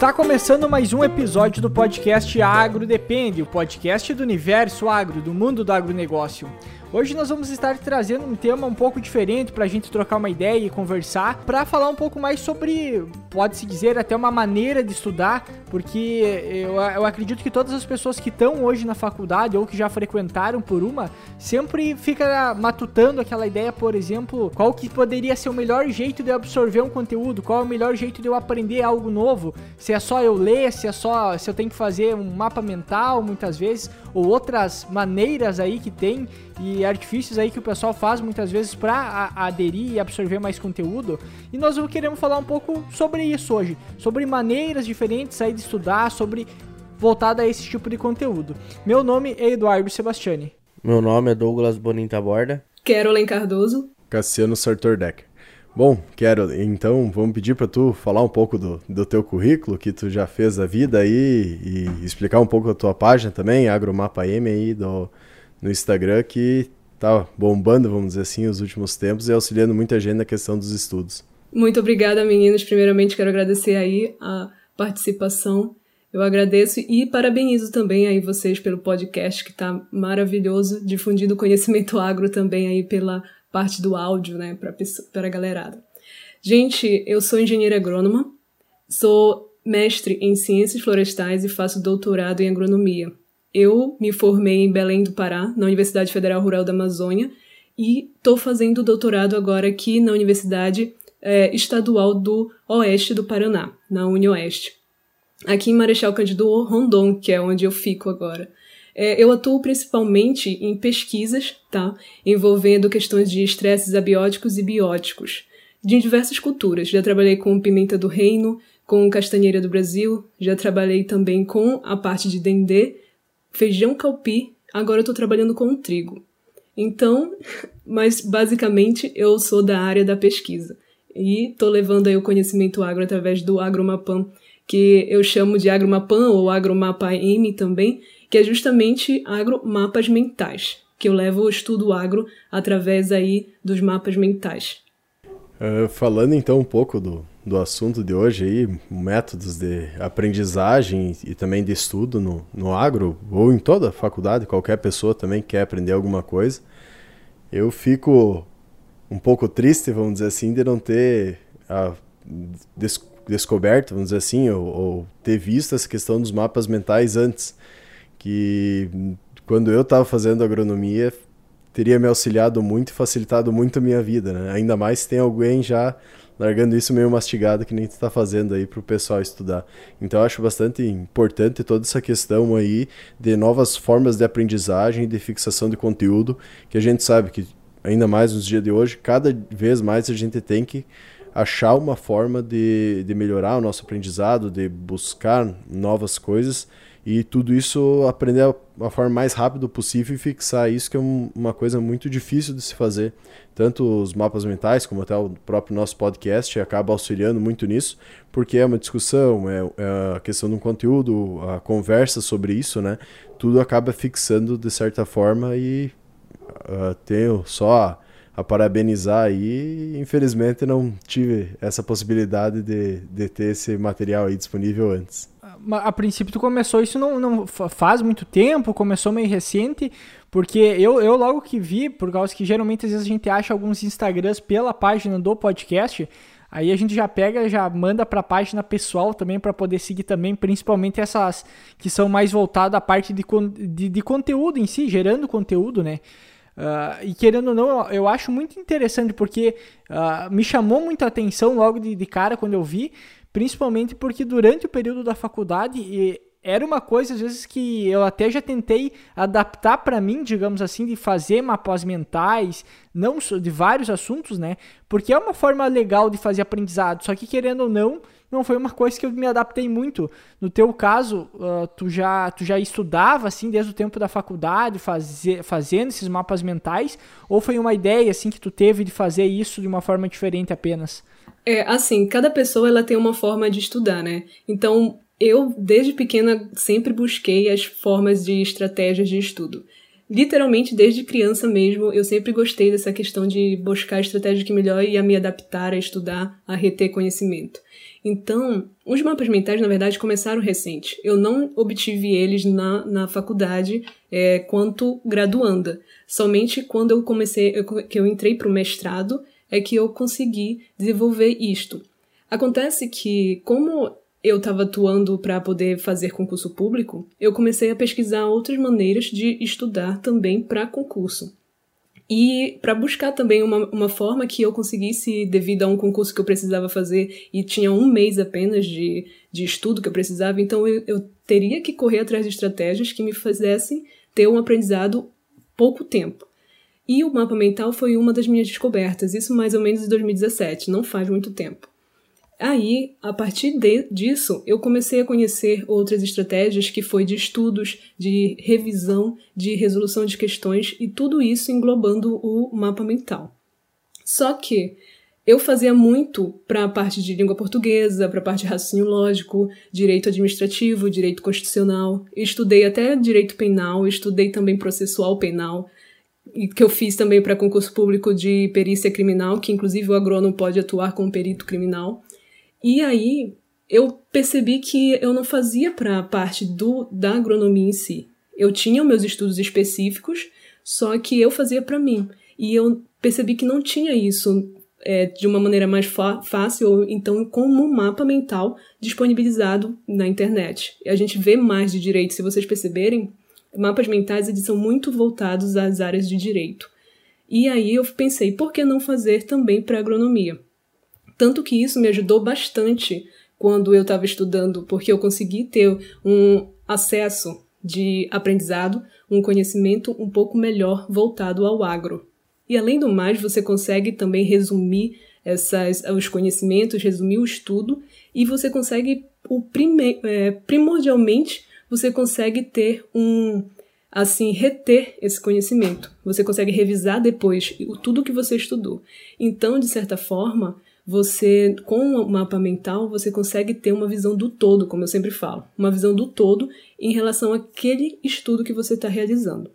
Está começando mais um episódio do podcast Agro Depende, o podcast do universo agro, do mundo do agronegócio. Hoje nós vamos estar trazendo um tema um pouco diferente para a gente trocar uma ideia e conversar, para falar um pouco mais sobre, pode-se dizer, até uma maneira de estudar, porque eu, eu acredito que todas as pessoas que estão hoje na faculdade ou que já frequentaram por uma, sempre fica matutando aquela ideia, por exemplo, qual que poderia ser o melhor jeito de eu absorver um conteúdo, qual é o melhor jeito de eu aprender algo novo, se é só eu ler, se é só se eu tenho que fazer um mapa mental muitas vezes, ou outras maneiras aí que tem e artifícios aí que o pessoal faz muitas vezes para aderir e absorver mais conteúdo. E nós queremos falar um pouco sobre isso hoje, sobre maneiras diferentes aí de estudar, sobre voltada a esse tipo de conteúdo. Meu nome é Eduardo Sebastiani. Meu nome é Douglas Bonita Borda. Carolyn Cardoso. Cassiano Sartor Decker. Bom, quero então vamos pedir para tu falar um pouco do, do teu currículo que tu já fez a vida aí e explicar um pouco a tua página também, Agromapa M aí do, no Instagram que tá bombando, vamos dizer assim, os últimos tempos e auxiliando muita gente na questão dos estudos. Muito obrigada, meninos. Primeiramente quero agradecer aí a participação. Eu agradeço e parabenizo também aí vocês pelo podcast que tá maravilhoso, difundindo conhecimento agro também aí pela parte do áudio, né, para a galerada. Gente, eu sou engenheira agrônoma, sou mestre em ciências florestais e faço doutorado em agronomia. Eu me formei em Belém do Pará, na Universidade Federal Rural da Amazônia, e estou fazendo doutorado agora aqui na Universidade é, Estadual do Oeste do Paraná, na UniOeste, aqui em Marechal Cândido Rondon, que é onde eu fico agora. É, eu atuo principalmente em pesquisas, tá? Envolvendo questões de estresses abióticos e bióticos, de diversas culturas. Já trabalhei com pimenta do reino, com castanheira do Brasil, já trabalhei também com a parte de dendê, feijão calpi, agora eu estou trabalhando com trigo. Então, mas basicamente eu sou da área da pesquisa e estou levando aí o conhecimento agro através do Agromapam, que eu chamo de Agromapam ou Agromapa M também, que é justamente agromapas mentais, que eu levo o estudo agro através aí dos mapas mentais. Uh, falando então um pouco do, do assunto de hoje aí, métodos de aprendizagem e também de estudo no, no agro, ou em toda faculdade, qualquer pessoa também quer aprender alguma coisa, eu fico um pouco triste, vamos dizer assim, de não ter a, des, descoberto, vamos dizer assim, ou, ou ter visto essa questão dos mapas mentais antes que quando eu estava fazendo agronomia teria me auxiliado muito e facilitado muito a minha vida, né? Ainda mais se tem alguém já largando isso meio mastigado que nem está fazendo aí para o pessoal estudar. Então eu acho bastante importante toda essa questão aí de novas formas de aprendizagem e de fixação de conteúdo, que a gente sabe que ainda mais nos dias de hoje, cada vez mais a gente tem que achar uma forma de, de melhorar o nosso aprendizado, de buscar novas coisas e tudo isso aprender a forma mais rápida possível e fixar isso, que é um, uma coisa muito difícil de se fazer. Tanto os mapas mentais, como até o próprio nosso podcast, acaba auxiliando muito nisso, porque é uma discussão, é, é a questão do conteúdo, a conversa sobre isso, né? Tudo acaba fixando de certa forma e uh, tenho só a, parabenizar aí. Infelizmente não tive essa possibilidade de, de ter esse material aí disponível antes a princípio tu começou isso não, não faz muito tempo, começou meio recente, porque eu, eu logo que vi, por causa que geralmente às vezes a gente acha alguns Instagrams pela página do podcast, aí a gente já pega, já manda para a página pessoal também para poder seguir também, principalmente essas que são mais voltadas à parte de, de, de conteúdo em si, gerando conteúdo, né? Uh, e querendo ou não, eu acho muito interessante porque uh, me chamou muita atenção logo de, de cara quando eu vi, principalmente porque durante o período da faculdade era uma coisa às vezes que eu até já tentei adaptar para mim, digamos assim, de fazer mapas mentais, não de vários assuntos, né? Porque é uma forma legal de fazer aprendizado, só que querendo ou não, não foi uma coisa que eu me adaptei muito. No teu caso, uh, tu já tu já estudava assim desde o tempo da faculdade, fazer, fazendo esses mapas mentais, ou foi uma ideia assim que tu teve de fazer isso de uma forma diferente apenas? É, assim, cada pessoa ela tem uma forma de estudar, né? Então, eu desde pequena sempre busquei as formas de estratégias de estudo. Literalmente desde criança mesmo, eu sempre gostei dessa questão de buscar estratégia que melhor ia me adaptar a estudar, a reter conhecimento. Então, os mapas mentais, na verdade, começaram recente. Eu não obtive eles na, na faculdade é, quanto graduanda. Somente quando eu comecei, eu, que eu entrei para o mestrado, é que eu consegui desenvolver isto. Acontece que, como eu estava atuando para poder fazer concurso público, eu comecei a pesquisar outras maneiras de estudar também para concurso. E para buscar também uma, uma forma que eu conseguisse, devido a um concurso que eu precisava fazer e tinha um mês apenas de, de estudo que eu precisava, então eu, eu teria que correr atrás de estratégias que me fizessem ter um aprendizado pouco tempo. E o mapa mental foi uma das minhas descobertas, isso mais ou menos em 2017, não faz muito tempo. Aí, a partir de, disso, eu comecei a conhecer outras estratégias que foi de estudos, de revisão, de resolução de questões e tudo isso englobando o mapa mental. Só que eu fazia muito para a parte de língua portuguesa, para a parte de raciocínio lógico, direito administrativo, direito constitucional. Estudei até direito penal, estudei também processual penal, que eu fiz também para concurso público de perícia criminal, que inclusive o agrônomo pode atuar como perito criminal. E aí eu percebi que eu não fazia para a parte do, da agronomia em si. Eu tinha meus estudos específicos, só que eu fazia para mim. E eu percebi que não tinha isso é, de uma maneira mais fácil, ou então como um mapa mental disponibilizado na internet. A gente vê mais de direito, se vocês perceberem, mapas mentais eles são muito voltados às áreas de direito. E aí eu pensei, por que não fazer também para agronomia? Tanto que isso me ajudou bastante quando eu estava estudando, porque eu consegui ter um acesso de aprendizado, um conhecimento um pouco melhor voltado ao agro. E além do mais, você consegue também resumir essas, os conhecimentos, resumir o estudo, e você consegue, o prime, é, primordialmente, você consegue ter um, assim, reter esse conhecimento. Você consegue revisar depois tudo que você estudou. Então, de certa forma, você, com o mapa mental, você consegue ter uma visão do todo, como eu sempre falo, uma visão do todo em relação àquele estudo que você está realizando.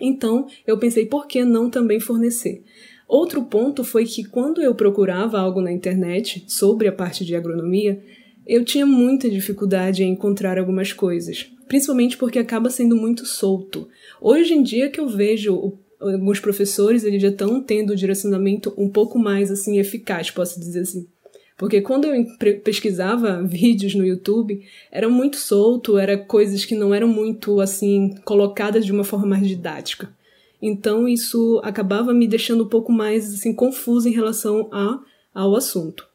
Então, eu pensei, por que não também fornecer? Outro ponto foi que quando eu procurava algo na internet sobre a parte de agronomia, eu tinha muita dificuldade em encontrar algumas coisas, principalmente porque acaba sendo muito solto. Hoje em dia que eu vejo o alguns professores eles já estão tendo um direcionamento um pouco mais assim eficaz, posso dizer assim. Porque quando eu pesquisava vídeos no YouTube, era muito solto, era coisas que não eram muito assim colocadas de uma forma mais didática. Então isso acabava me deixando um pouco mais assim confuso em relação a, ao assunto.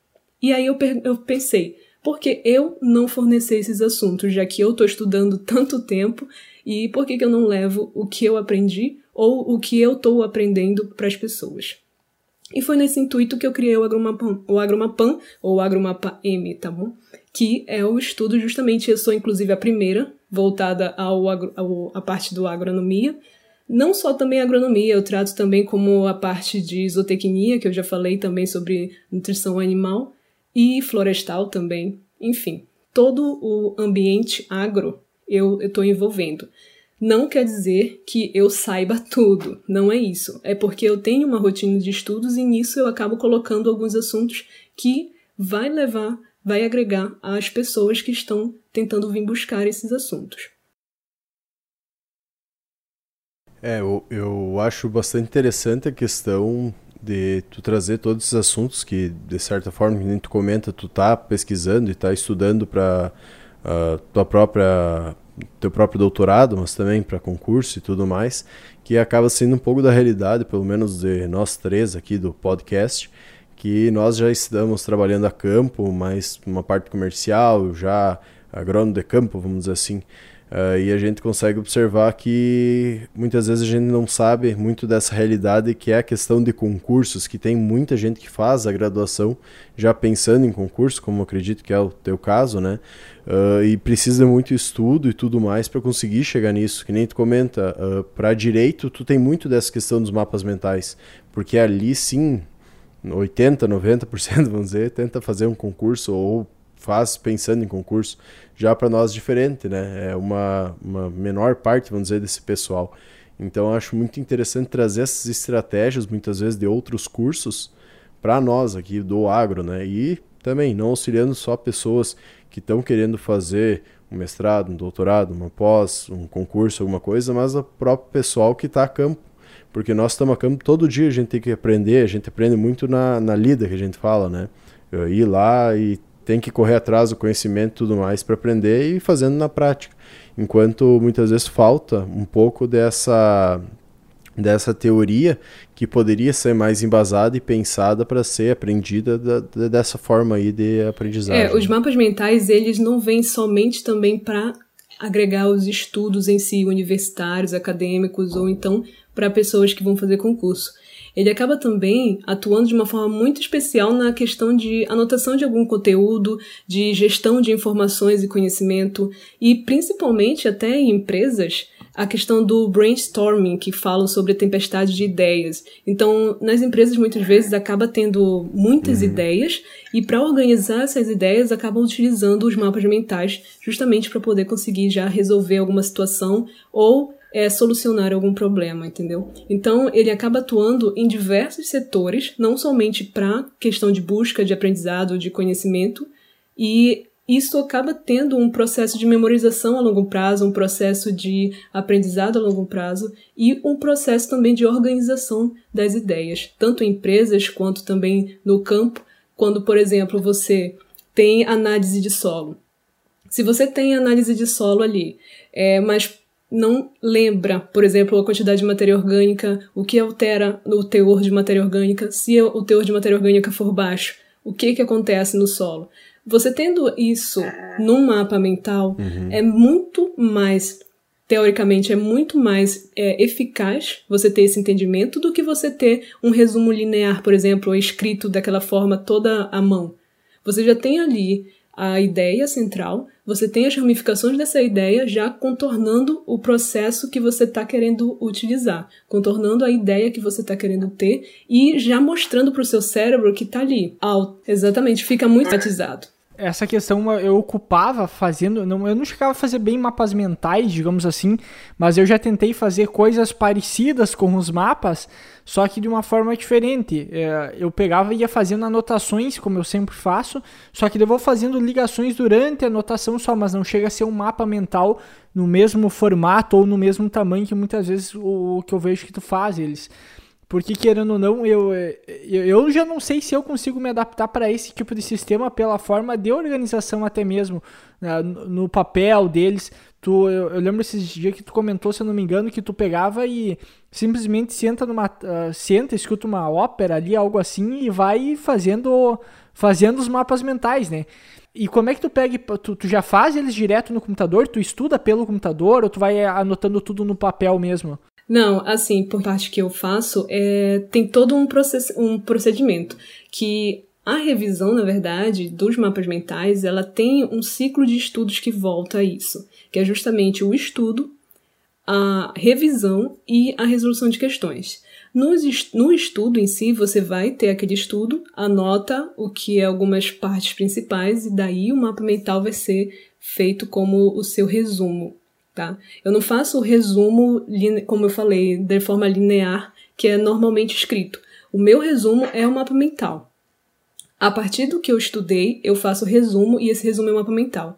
E aí eu, eu pensei, por que eu não fornecer esses assuntos, já que eu estou estudando tanto tempo, e por que, que eu não levo o que eu aprendi ou o que eu estou aprendendo para as pessoas. E foi nesse intuito que eu criei o Agromapan, o Agromapan ou o Agromapa M, tá bom? Que é o estudo justamente, eu sou inclusive a primeira voltada ao, ao a parte do agronomia. Não só também agronomia, eu trato também como a parte de zootecnia, que eu já falei também sobre nutrição animal, e florestal também. Enfim, todo o ambiente agro eu estou envolvendo. Não quer dizer que eu saiba tudo, não é isso. É porque eu tenho uma rotina de estudos e nisso eu acabo colocando alguns assuntos que vai levar, vai agregar às pessoas que estão tentando vir buscar esses assuntos. É, eu, eu acho bastante interessante a questão de tu trazer todos esses assuntos que, de certa forma, nem tu comenta, tu tá pesquisando e tá estudando para uh, tua própria teu próprio doutorado, mas também para concurso e tudo mais, que acaba sendo um pouco da realidade, pelo menos de nós três aqui do podcast, que nós já estamos trabalhando a campo, mais uma parte comercial, já agrônomo de campo, vamos dizer assim. Uh, e a gente consegue observar que muitas vezes a gente não sabe muito dessa realidade que é a questão de concursos, que tem muita gente que faz a graduação já pensando em concurso, como acredito que é o teu caso, né? Uh, e precisa muito estudo e tudo mais para conseguir chegar nisso. Que nem tu comenta, uh, ah, para direito tu tem muito dessa questão dos mapas mentais, porque ali sim, 80, 90%, vamos dizer, tenta fazer um concurso ou faz pensando em concurso, já para nós diferente, né? É uma, uma menor parte, vamos dizer, desse pessoal. Então acho muito interessante trazer essas estratégias, muitas vezes, de outros cursos para nós aqui do agro, né? E também, não auxiliando só pessoas que estão querendo fazer um mestrado, um doutorado, uma pós, um concurso, alguma coisa, mas o próprio pessoal que está a campo. Porque nós estamos a campo todo dia, a gente tem que aprender, a gente aprende muito na, na lida que a gente fala, né? Eu ir lá e tem que correr atrás do conhecimento e tudo mais para aprender e fazendo na prática. Enquanto muitas vezes falta um pouco dessa dessa teoria que poderia ser mais embasada e pensada para ser aprendida da, da, dessa forma aí de aprendizagem. É, os mapas mentais, eles não vêm somente também para agregar os estudos em si, universitários, acadêmicos, ou então para pessoas que vão fazer concurso. Ele acaba também atuando de uma forma muito especial na questão de anotação de algum conteúdo, de gestão de informações e conhecimento, e principalmente até em empresas, a questão do brainstorming, que falam sobre a tempestade de ideias. Então, nas empresas, muitas vezes, acaba tendo muitas uhum. ideias, e para organizar essas ideias, acabam utilizando os mapas mentais, justamente para poder conseguir já resolver alguma situação ou é, solucionar algum problema, entendeu? Então, ele acaba atuando em diversos setores, não somente para questão de busca de aprendizado, de conhecimento, e isso acaba tendo um processo de memorização a longo prazo, um processo de aprendizado a longo prazo e um processo também de organização das ideias, tanto em empresas quanto também no campo, quando, por exemplo, você tem análise de solo. Se você tem análise de solo ali, é, mas não lembra, por exemplo, a quantidade de matéria orgânica, o que altera o teor de matéria orgânica, se o teor de matéria orgânica for baixo, o que, que acontece no solo. Você tendo isso num mapa mental uhum. é muito mais, teoricamente, é muito mais é, eficaz você ter esse entendimento do que você ter um resumo linear, por exemplo, escrito daquela forma toda à mão. Você já tem ali a ideia central, você tem as ramificações dessa ideia já contornando o processo que você está querendo utilizar, contornando a ideia que você está querendo ter e já mostrando para o seu cérebro que está ali. Exatamente, fica muito batizado essa questão eu ocupava fazendo. Não, eu não chegava a fazer bem mapas mentais, digamos assim, mas eu já tentei fazer coisas parecidas com os mapas, só que de uma forma diferente. É, eu pegava e ia fazendo anotações, como eu sempre faço, só que eu vou fazendo ligações durante a anotação só, mas não chega a ser um mapa mental no mesmo formato ou no mesmo tamanho que muitas vezes o, o que eu vejo que tu faz eles. Porque, querendo ou não, eu, eu, eu já não sei se eu consigo me adaptar para esse tipo de sistema pela forma de organização até mesmo, né, no papel deles. Tu, eu, eu, lembro esses dias que tu comentou, se eu não me engano, que tu pegava e simplesmente senta numa. Uh, senta, escuta uma ópera ali, algo assim, e vai fazendo, fazendo os mapas mentais, né? E como é que tu pega. Tu, tu já faz eles direto no computador? Tu estuda pelo computador ou tu vai anotando tudo no papel mesmo? Não, assim, por parte que eu faço, é, tem todo um, process, um procedimento que a revisão, na verdade, dos mapas mentais, ela tem um ciclo de estudos que volta a isso, que é justamente o estudo, a revisão e a resolução de questões. No, no estudo em si, você vai ter aquele estudo, anota o que é algumas partes principais, e daí o mapa mental vai ser feito como o seu resumo tá? Eu não faço o resumo, como eu falei, de forma linear, que é normalmente escrito. O meu resumo é o mapa mental. A partir do que eu estudei, eu faço o resumo e esse resumo é o mapa mental.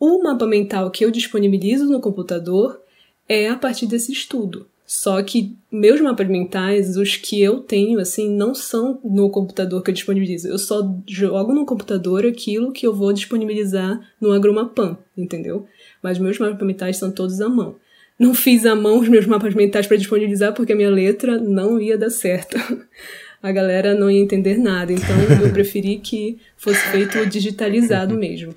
O mapa mental que eu disponibilizo no computador é a partir desse estudo. Só que meus mapas mentais, os que eu tenho, assim, não são no computador que eu disponibilizo. Eu só jogo no computador aquilo que eu vou disponibilizar no Agromapan, entendeu? mas meus mapas mentais são todos à mão. Não fiz à mão os meus mapas mentais para disponibilizar porque a minha letra não ia dar certo. A galera não ia entender nada, então eu preferi que fosse feito digitalizado mesmo.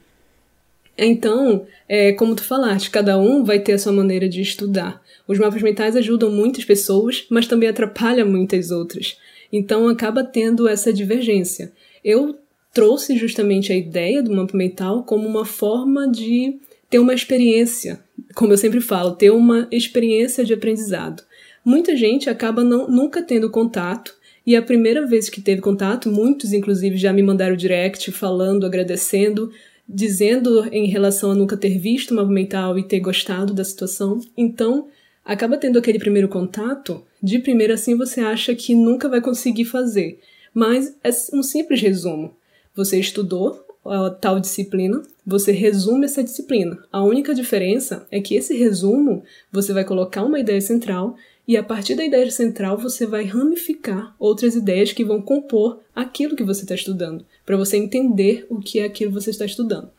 Então, é, como tu falaste, cada um vai ter a sua maneira de estudar. Os mapas mentais ajudam muitas pessoas, mas também atrapalham muitas outras. Então, acaba tendo essa divergência. Eu trouxe justamente a ideia do mapa mental como uma forma de ter uma experiência, como eu sempre falo, ter uma experiência de aprendizado. Muita gente acaba não, nunca tendo contato, e a primeira vez que teve contato, muitos inclusive já me mandaram direct falando, agradecendo, dizendo em relação a nunca ter visto uma mental e ter gostado da situação. Então, acaba tendo aquele primeiro contato, de primeira assim você acha que nunca vai conseguir fazer. Mas é um simples resumo. Você estudou a tal disciplina, você resume essa disciplina. A única diferença é que esse resumo você vai colocar uma ideia central e a partir da ideia central você vai ramificar outras ideias que vão compor aquilo que você está estudando, para você entender o que é aquilo que você está estudando.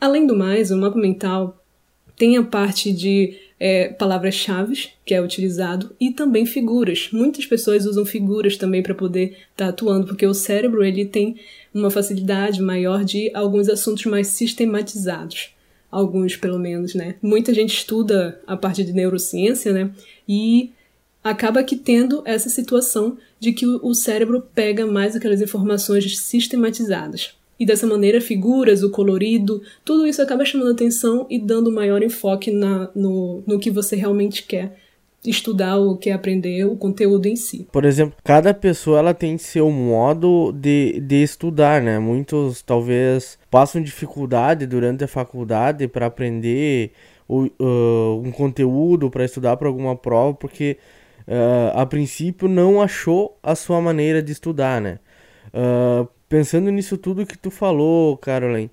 Além do mais, o mapa mental tem a parte de é, palavras-chave que é utilizado e também figuras. Muitas pessoas usam figuras também para poder estar tá atuando, porque o cérebro ele tem uma facilidade maior de alguns assuntos mais sistematizados. Alguns, pelo menos, né? Muita gente estuda a parte de neurociência, né? E acaba que tendo essa situação de que o cérebro pega mais aquelas informações sistematizadas. E dessa maneira, figuras, o colorido, tudo isso acaba chamando atenção e dando maior enfoque na, no, no que você realmente quer estudar ou quer aprender o conteúdo em si. Por exemplo, cada pessoa ela tem seu modo de, de estudar, né? Muitos talvez passam dificuldade durante a faculdade para aprender o, uh, um conteúdo, para estudar para alguma prova, porque uh, a princípio não achou a sua maneira de estudar, né? Uh, pensando nisso tudo que tu falou, Caroline,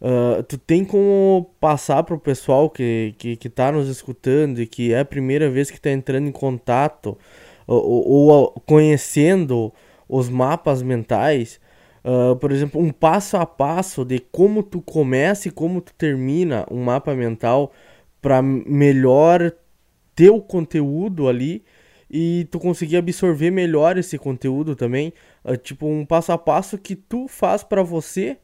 uh, tu tem como passar pro pessoal que, que, que tá nos escutando e que é a primeira vez que tá entrando em contato ou, ou, ou conhecendo os mapas mentais, uh, por exemplo, um passo a passo de como tu começa e como tu termina um mapa mental para melhor ter o conteúdo ali e tu conseguir absorver melhor esse conteúdo também, uh, tipo um passo a passo que tu faz para você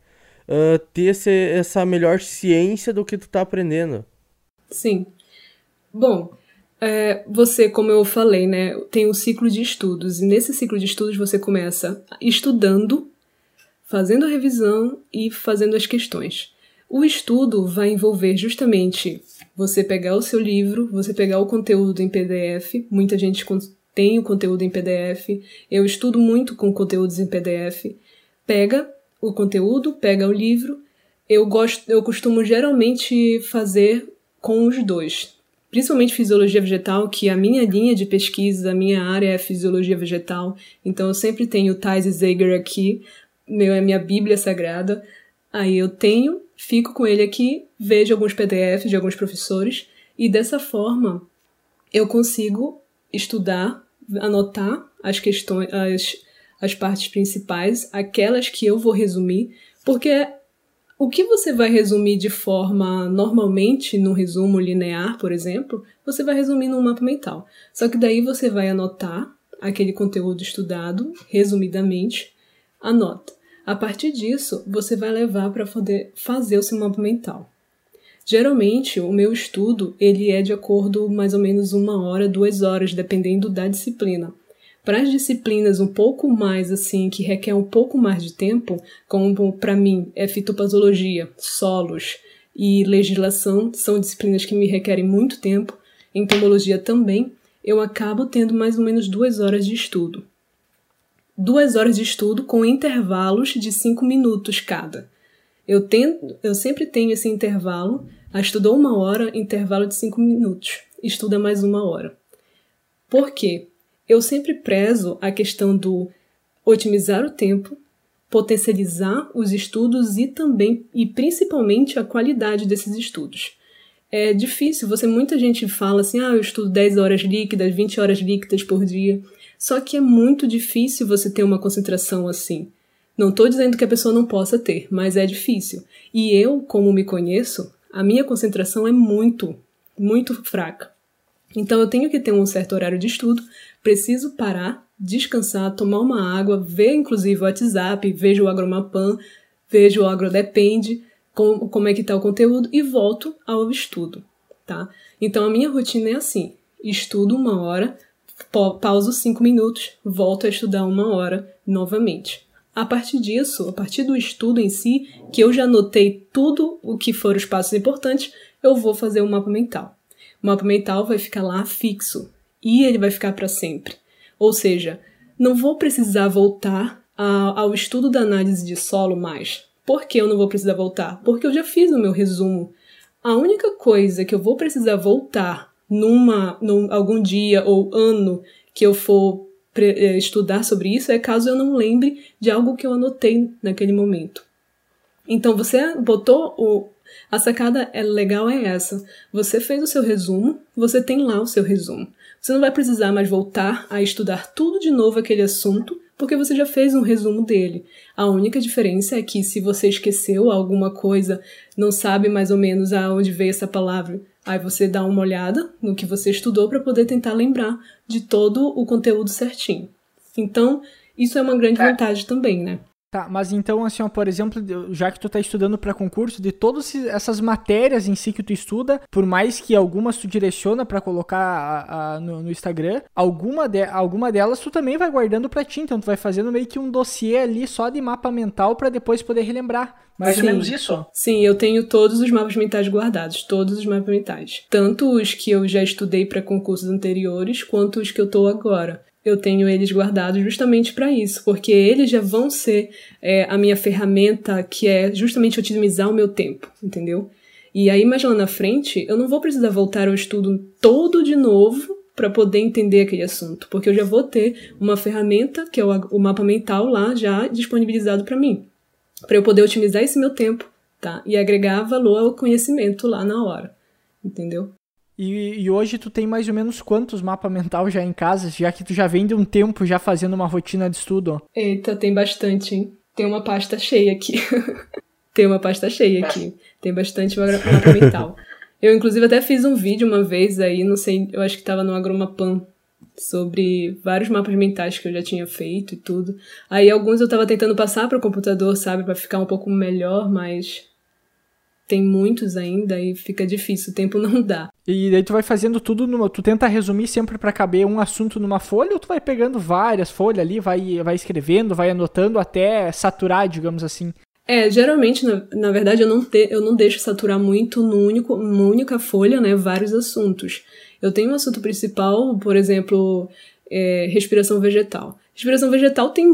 uh, ter esse, essa melhor ciência do que tu tá aprendendo. Sim. Bom, é, você, como eu falei, né, tem um ciclo de estudos e nesse ciclo de estudos você começa estudando, fazendo a revisão e fazendo as questões. O estudo vai envolver justamente você pegar o seu livro, você pegar o conteúdo em PDF. Muita gente tem o conteúdo em PDF. Eu estudo muito com conteúdos em PDF. Pega o conteúdo, pega o livro. Eu gosto, eu costumo geralmente fazer com os dois. Principalmente fisiologia vegetal, que a minha linha de pesquisa, a minha área é fisiologia vegetal. Então eu sempre tenho o Thais Zager aqui, meu é minha bíblia sagrada. Aí eu tenho fico com ele aqui, vejo alguns PDFs de alguns professores e dessa forma eu consigo estudar, anotar as questões, as, as partes principais, aquelas que eu vou resumir, porque o que você vai resumir de forma normalmente no resumo linear, por exemplo, você vai resumir num mapa mental. Só que daí você vai anotar aquele conteúdo estudado, resumidamente, anota. A partir disso, você vai levar para poder fazer o seu mapa mental. Geralmente, o meu estudo ele é de acordo mais ou menos uma hora, duas horas, dependendo da disciplina. Para as disciplinas um pouco mais assim, que requer um pouco mais de tempo, como para mim é fitopatologia, solos e legislação, são disciplinas que me requerem muito tempo, entomologia também, eu acabo tendo mais ou menos duas horas de estudo duas horas de estudo com intervalos de cinco minutos cada. Eu, tento, eu sempre tenho esse intervalo. Estudou uma hora, intervalo de cinco minutos. Estuda mais uma hora. Por quê? Eu sempre prezo a questão do otimizar o tempo, potencializar os estudos e também e principalmente a qualidade desses estudos. É difícil, você muita gente fala assim: "Ah, eu estudo 10 horas líquidas, 20 horas líquidas por dia". Só que é muito difícil você ter uma concentração assim. Não estou dizendo que a pessoa não possa ter, mas é difícil. E eu, como me conheço, a minha concentração é muito, muito fraca. Então eu tenho que ter um certo horário de estudo, preciso parar, descansar, tomar uma água, ver inclusive o WhatsApp, vejo o Agromapan, vejo o Agrodepende, como, como é que está o conteúdo e volto ao estudo, tá? Então a minha rotina é assim: estudo uma hora, pauso cinco minutos, volto a estudar uma hora novamente. A partir disso, a partir do estudo em si, que eu já anotei tudo o que foram os passos importantes, eu vou fazer um mapa mental. O mapa mental vai ficar lá fixo e ele vai ficar para sempre. Ou seja, não vou precisar voltar a, ao estudo da análise de solo mais. Por que eu não vou precisar voltar? Porque eu já fiz o meu resumo. A única coisa que eu vou precisar voltar numa, num, algum dia ou ano que eu for estudar sobre isso é caso eu não lembre de algo que eu anotei naquele momento. Então você botou o. A sacada é legal é essa. Você fez o seu resumo, você tem lá o seu resumo. Você não vai precisar mais voltar a estudar tudo de novo aquele assunto, porque você já fez um resumo dele. A única diferença é que se você esqueceu alguma coisa, não sabe mais ou menos aonde veio essa palavra, aí você dá uma olhada no que você estudou para poder tentar lembrar de todo o conteúdo certinho. Então, isso é uma grande é. vantagem também, né? Tá, mas então, assim, ó, por exemplo, já que tu tá estudando para concurso, de todas essas matérias em si que tu estuda, por mais que algumas tu direciona para colocar a, a, no, no, Instagram, alguma, de, alguma delas tu também vai guardando para ti, então tu vai fazendo meio que um dossiê ali só de mapa mental para depois poder relembrar. Mais Sim. ou menos isso? Sim, eu tenho todos os mapas mentais guardados, todos os mapas mentais. Tanto os que eu já estudei para concursos anteriores, quanto os que eu tô agora eu tenho eles guardados justamente para isso, porque eles já vão ser é, a minha ferramenta que é justamente otimizar o meu tempo, entendeu? E aí, mais lá na frente, eu não vou precisar voltar ao estudo todo de novo para poder entender aquele assunto, porque eu já vou ter uma ferramenta, que é o, o mapa mental lá, já disponibilizado para mim, para eu poder otimizar esse meu tempo, tá? E agregar valor ao conhecimento lá na hora, entendeu? E, e, hoje tu tem mais ou menos quantos mapa mental já em casa, já que tu já vem de um tempo já fazendo uma rotina de estudo? Eita, tem bastante, hein? Tem uma pasta cheia aqui. tem uma pasta cheia aqui. Tem bastante mapa mental. Eu, inclusive, até fiz um vídeo uma vez aí, não sei, eu acho que tava no Agromapan, sobre vários mapas mentais que eu já tinha feito e tudo. Aí alguns eu tava tentando passar para o computador, sabe, para ficar um pouco melhor, mas tem muitos ainda e fica difícil, o tempo não dá. E daí tu vai fazendo tudo, numa, tu tenta resumir sempre para caber um assunto numa folha ou tu vai pegando várias folhas ali, vai, vai escrevendo, vai anotando até saturar, digamos assim? É, geralmente, na, na verdade, eu não, te, eu não deixo saturar muito no único, numa única folha, né, vários assuntos. Eu tenho um assunto principal, por exemplo, é, respiração vegetal. Respiração vegetal tem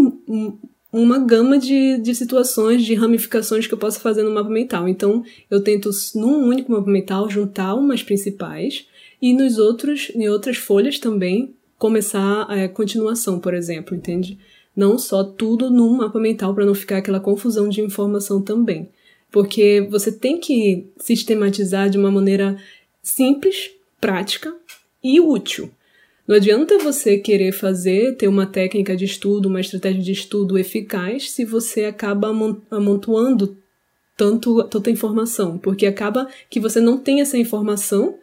uma gama de, de situações, de ramificações que eu posso fazer no mapa mental. Então, eu tento, num único mapa mental, juntar umas principais e nos outros, em outras folhas também, começar a continuação, por exemplo, entende? Não só tudo num mapa mental para não ficar aquela confusão de informação também. Porque você tem que sistematizar de uma maneira simples, prática e útil. Não adianta você querer fazer, ter uma técnica de estudo, uma estratégia de estudo eficaz, se você acaba amontoando tanto, tanta informação, porque acaba que você não tem essa informação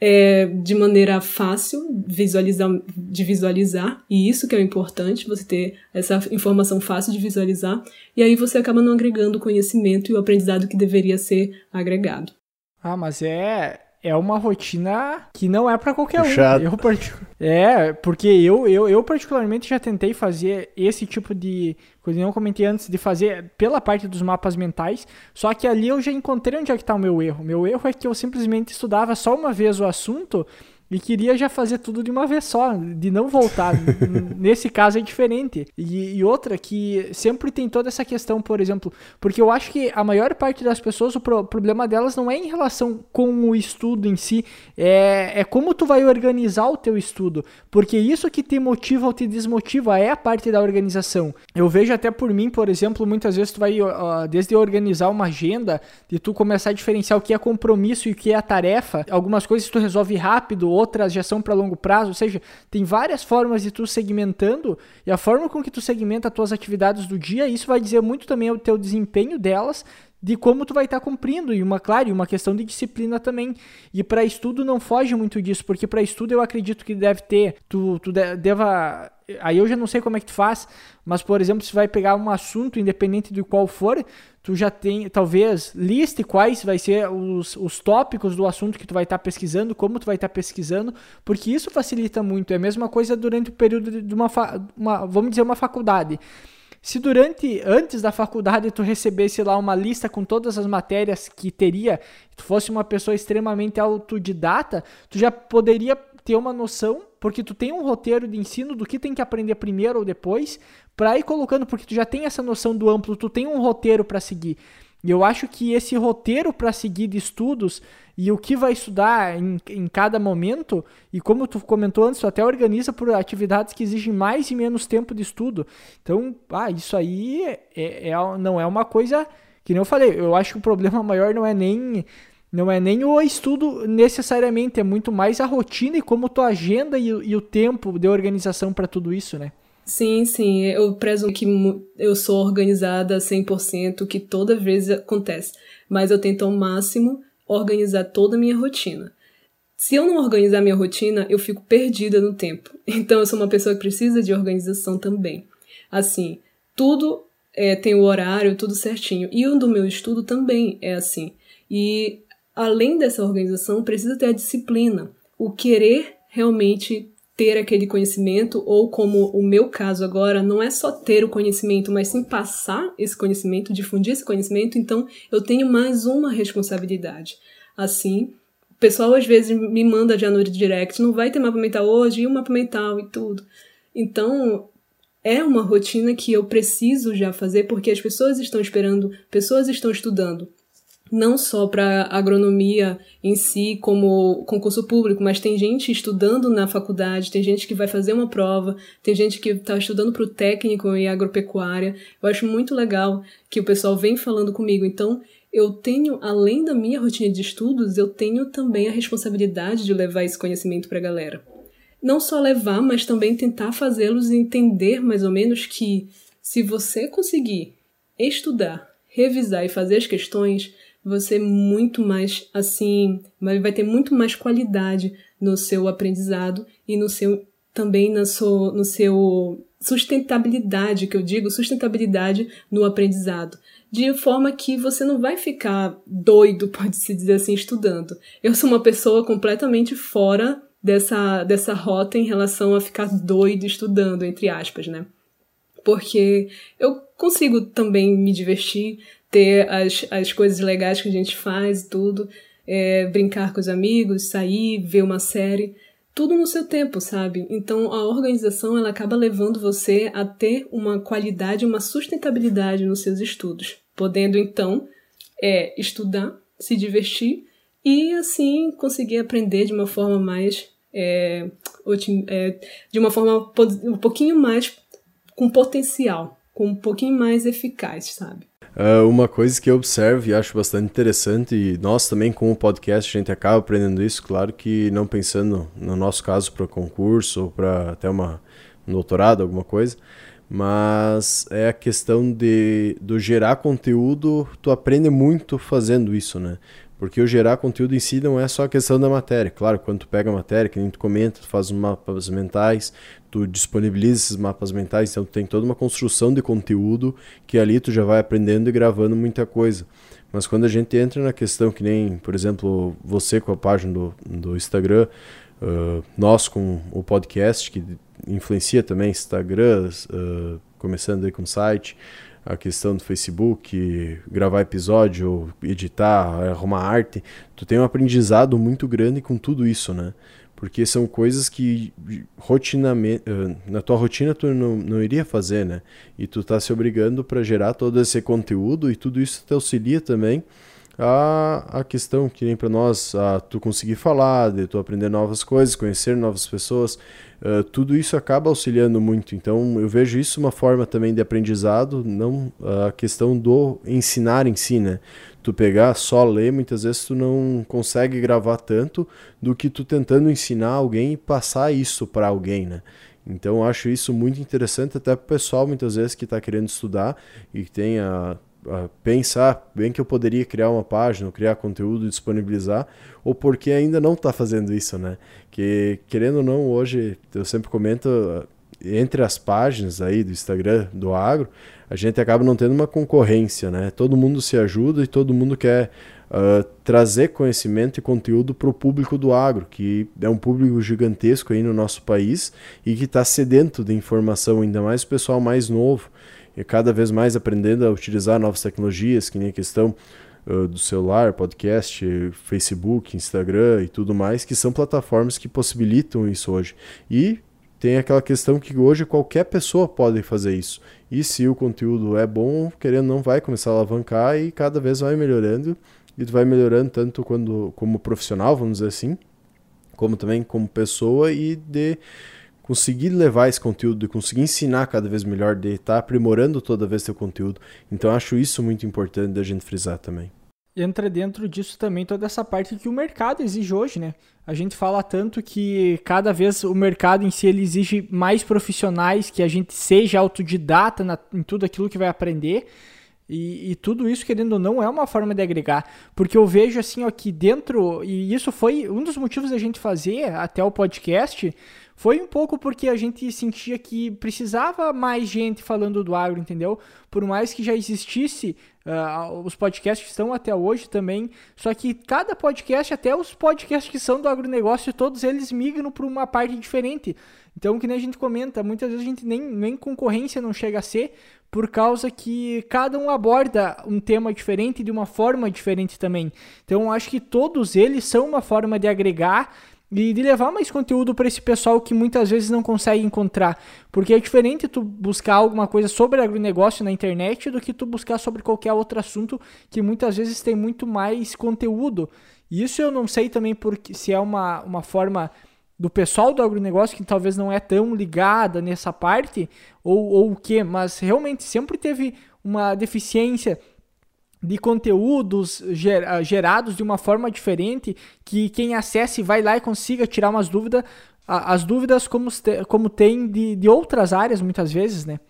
é, de maneira fácil visualizar, de visualizar, e isso que é o importante, você ter essa informação fácil de visualizar, e aí você acaba não agregando o conhecimento e o aprendizado que deveria ser agregado. Ah, mas é, é uma rotina que não é para qualquer Puxado. um. Eu partic... É, porque eu, eu, eu particularmente já tentei fazer esse tipo de coisa, eu não comentei antes, de fazer pela parte dos mapas mentais, só que ali eu já encontrei onde é que tá o meu erro. Meu erro é que eu simplesmente estudava só uma vez o assunto e queria já fazer tudo de uma vez só, de não voltar. Nesse caso é diferente. E, e, outra que sempre tem toda essa questão, por exemplo, porque eu acho que a maior parte das pessoas, o pro, problema delas não é em relação com o estudo em si, é, é como tu vai organizar o teu estudo. Porque isso que te motiva ou te desmotiva é a parte da organização. Eu vejo até por mim, por exemplo, muitas vezes tu vai, desde organizar uma agenda, de tu começar a diferenciar o que é compromisso e o que é tarefa, algumas coisas tu resolve rápido, outras já são para longo prazo, ou seja, tem várias formas de tu segmentando e a forma com que tu segmenta as tuas atividades do dia, isso vai dizer muito também o teu desempenho delas, de como tu vai estar tá cumprindo e uma claro, e uma questão de disciplina também. E para estudo não foge muito disso, porque para estudo eu acredito que deve ter, tu, tu deva aí eu já não sei como é que tu faz, mas por exemplo, se vai pegar um assunto independente de qual for, tu já tem, talvez, liste quais vai ser os, os tópicos do assunto que tu vai estar tá pesquisando, como tu vai estar tá pesquisando, porque isso facilita muito. É a mesma coisa durante o período de uma, uma vamos dizer, uma faculdade. Se durante, antes da faculdade, tu recebesse lá uma lista com todas as matérias que teria, tu fosse uma pessoa extremamente autodidata, tu já poderia ter uma noção, porque tu tem um roteiro de ensino do que tem que aprender primeiro ou depois, para ir colocando, porque tu já tem essa noção do amplo, tu tem um roteiro para seguir. E eu acho que esse roteiro para seguir de estudos e o que vai estudar em, em cada momento, e como tu comentou antes, tu até organiza por atividades que exigem mais e menos tempo de estudo. Então, ah, isso aí é, é, não é uma coisa Que nem eu falei, eu acho que o problema maior não é nem não é nem o estudo necessariamente, é muito mais a rotina e como tua agenda e, e o tempo de organização para tudo isso, né? Sim, sim, eu prezo que eu sou organizada 100%, que toda vez acontece, mas eu tento ao máximo organizar toda a minha rotina. Se eu não organizar minha rotina, eu fico perdida no tempo. Então eu sou uma pessoa que precisa de organização também. Assim, tudo é, tem o horário, tudo certinho. E o do meu estudo também é assim. E além dessa organização, precisa ter a disciplina, o querer realmente ter aquele conhecimento, ou como o meu caso agora, não é só ter o conhecimento, mas sim passar esse conhecimento, difundir esse conhecimento, então eu tenho mais uma responsabilidade. Assim, o pessoal às vezes me manda já no direct, não vai ter mapa mental hoje, e o mapa mental e tudo. Então, é uma rotina que eu preciso já fazer porque as pessoas estão esperando, pessoas estão estudando não só para agronomia em si como concurso público, mas tem gente estudando na faculdade, tem gente que vai fazer uma prova, tem gente que está estudando para o técnico em agropecuária. Eu acho muito legal que o pessoal vem falando comigo. Então, eu tenho, além da minha rotina de estudos, eu tenho também a responsabilidade de levar esse conhecimento para a galera. Não só levar, mas também tentar fazê-los entender mais ou menos que se você conseguir estudar, revisar e fazer as questões, você muito mais assim, vai ter muito mais qualidade no seu aprendizado e no seu também na sua, no seu sustentabilidade, que eu digo, sustentabilidade no aprendizado, de forma que você não vai ficar doido, pode-se dizer assim, estudando. Eu sou uma pessoa completamente fora dessa, dessa rota em relação a ficar doido estudando, entre aspas, né? Porque eu consigo também me divertir, ter as, as coisas legais que a gente faz, tudo, é, brincar com os amigos, sair, ver uma série, tudo no seu tempo, sabe? Então a organização ela acaba levando você a ter uma qualidade, uma sustentabilidade nos seus estudos, podendo então é, estudar, se divertir e assim conseguir aprender de uma forma mais é, é, de uma forma um pouquinho mais com potencial, com um pouquinho mais eficaz, sabe? Uh, uma coisa que eu observo e acho bastante interessante, e nós também com o podcast a gente acaba aprendendo isso, claro que não pensando no nosso caso para concurso ou para até uma, um doutorado, alguma coisa, mas é a questão de do gerar conteúdo, tu aprende muito fazendo isso, né? Porque o gerar conteúdo em si não é só a questão da matéria. Claro, quando tu pega a matéria, que nem tu comenta, tu faz mapas mentais, tu disponibiliza esses mapas mentais, então tu tem toda uma construção de conteúdo que ali tu já vai aprendendo e gravando muita coisa. Mas quando a gente entra na questão que nem, por exemplo, você com a página do, do Instagram, uh, nós com o podcast, que influencia também Instagram, uh, começando aí com o site, a questão do Facebook, gravar episódio, editar, arrumar arte, tu tem um aprendizado muito grande com tudo isso, né? Porque são coisas que rotinamente, eh, na tua rotina tu não, não iria fazer, né? E tu tá se obrigando para gerar todo esse conteúdo e tudo isso te auxilia também a, a questão que nem para nós, a tu conseguir falar, de tu aprender novas coisas, conhecer novas pessoas, uh, tudo isso acaba auxiliando muito. Então eu vejo isso uma forma também de aprendizado, não a questão do ensinar em si, né? Tu pegar só ler, muitas vezes tu não consegue gravar tanto do que tu tentando ensinar alguém e passar isso para alguém, né? Então eu acho isso muito interessante até para o pessoal muitas vezes que está querendo estudar e que tem a pensar bem que eu poderia criar uma página, criar conteúdo, disponibilizar, ou porque ainda não está fazendo isso, né? Que querendo ou não, hoje eu sempre comento entre as páginas aí do Instagram do agro, a gente acaba não tendo uma concorrência, né? Todo mundo se ajuda e todo mundo quer uh, trazer conhecimento e conteúdo para o público do agro, que é um público gigantesco aí no nosso país e que está sedento de informação, ainda mais o pessoal mais novo e cada vez mais aprendendo a utilizar novas tecnologias, que nem a questão uh, do celular, podcast, Facebook, Instagram e tudo mais, que são plataformas que possibilitam isso hoje. E tem aquela questão que hoje qualquer pessoa pode fazer isso. E se o conteúdo é bom, querendo não vai começar a alavancar e cada vez vai melhorando. E tu vai melhorando tanto quando, como profissional, vamos dizer assim, como também como pessoa e de conseguir levar esse conteúdo, de conseguir ensinar cada vez melhor, de estar tá aprimorando toda vez seu conteúdo. Então acho isso muito importante da gente frisar também. Entra dentro disso também toda essa parte que o mercado exige hoje, né? A gente fala tanto que cada vez o mercado em si ele exige mais profissionais, que a gente seja autodidata na, em tudo aquilo que vai aprender. E, e, tudo isso, querendo ou não, é uma forma de agregar. Porque eu vejo assim, aqui dentro, e isso foi um dos motivos da gente fazer até o podcast, foi um pouco porque a gente sentia que precisava mais gente falando do agro, entendeu? Por mais que já existisse uh, os podcasts estão até hoje também, só que cada podcast, até os podcasts que são do agronegócio, todos eles migram para uma parte diferente. Então, que nem a gente comenta, muitas vezes a gente nem, nem concorrência não chega a ser, por causa que cada um aborda um tema diferente de uma forma diferente também. Então, acho que todos eles são uma forma de agregar e de levar mais conteúdo para esse pessoal que muitas vezes não consegue encontrar. Porque é diferente tu buscar alguma coisa sobre agronegócio na internet do que tu buscar sobre qualquer outro assunto que muitas vezes tem muito mais conteúdo. E isso eu não sei também porque se é uma, uma forma do pessoal do agronegócio que talvez não é tão ligada nessa parte ou, ou o que, mas realmente sempre teve uma deficiência de conteúdos ah, gerados de uma forma diferente que quem acesse vai lá e consiga tirar umas dúvidas, as dúvidas como, como tem de, de outras áreas muitas vezes, né?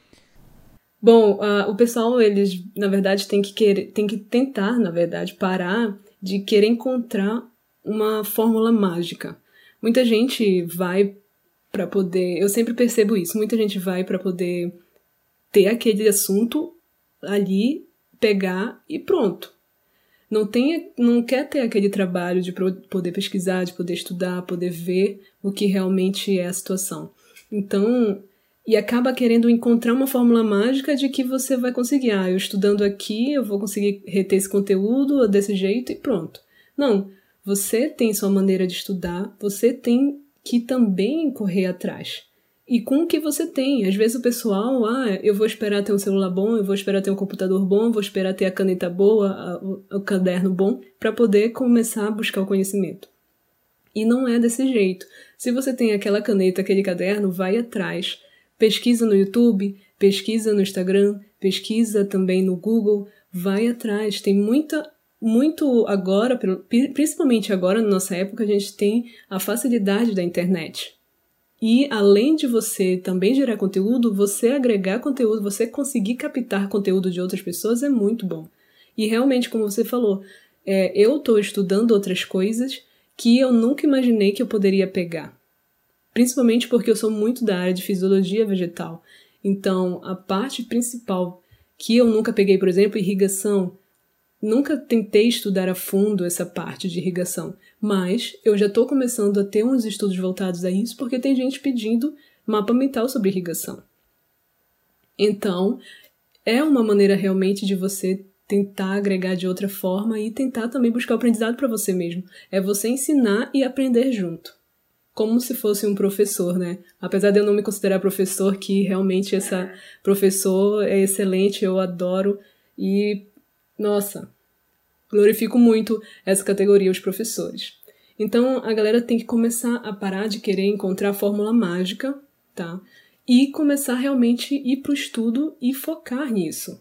Bom, uh, o pessoal, eles, na verdade, tem que querer, tem que tentar, na verdade, parar de querer encontrar uma fórmula mágica. Muita gente vai para poder, eu sempre percebo isso, muita gente vai para poder ter aquele assunto ali pegar e pronto. Não, tem, não quer ter aquele trabalho de poder pesquisar, de poder estudar, poder ver o que realmente é a situação. Então, e acaba querendo encontrar uma fórmula mágica de que você vai conseguir. Ah, eu estudando aqui, eu vou conseguir reter esse conteúdo desse jeito e pronto. Não, você tem sua maneira de estudar, você tem que também correr atrás e com o que você tem. Às vezes o pessoal, ah, eu vou esperar ter um celular bom, eu vou esperar ter um computador bom, vou esperar ter a caneta boa, o, o caderno bom, para poder começar a buscar o conhecimento. E não é desse jeito. Se você tem aquela caneta, aquele caderno, vai atrás. Pesquisa no YouTube, pesquisa no Instagram, pesquisa também no Google, vai atrás. Tem muita muito agora, principalmente agora na nossa época, a gente tem a facilidade da internet. E além de você também gerar conteúdo, você agregar conteúdo, você conseguir captar conteúdo de outras pessoas é muito bom. E realmente, como você falou, é, eu estou estudando outras coisas que eu nunca imaginei que eu poderia pegar. Principalmente porque eu sou muito da área de fisiologia vegetal. Então, a parte principal que eu nunca peguei, por exemplo, irrigação, Nunca tentei estudar a fundo essa parte de irrigação, mas eu já estou começando a ter uns estudos voltados a isso porque tem gente pedindo mapa mental sobre irrigação. Então, é uma maneira realmente de você tentar agregar de outra forma e tentar também buscar o aprendizado para você mesmo. É você ensinar e aprender junto. Como se fosse um professor, né? Apesar de eu não me considerar professor, que realmente essa professor é excelente, eu adoro e nossa, glorifico muito essa categoria, os professores. Então a galera tem que começar a parar de querer encontrar a fórmula mágica, tá? E começar realmente a ir pro estudo e focar nisso.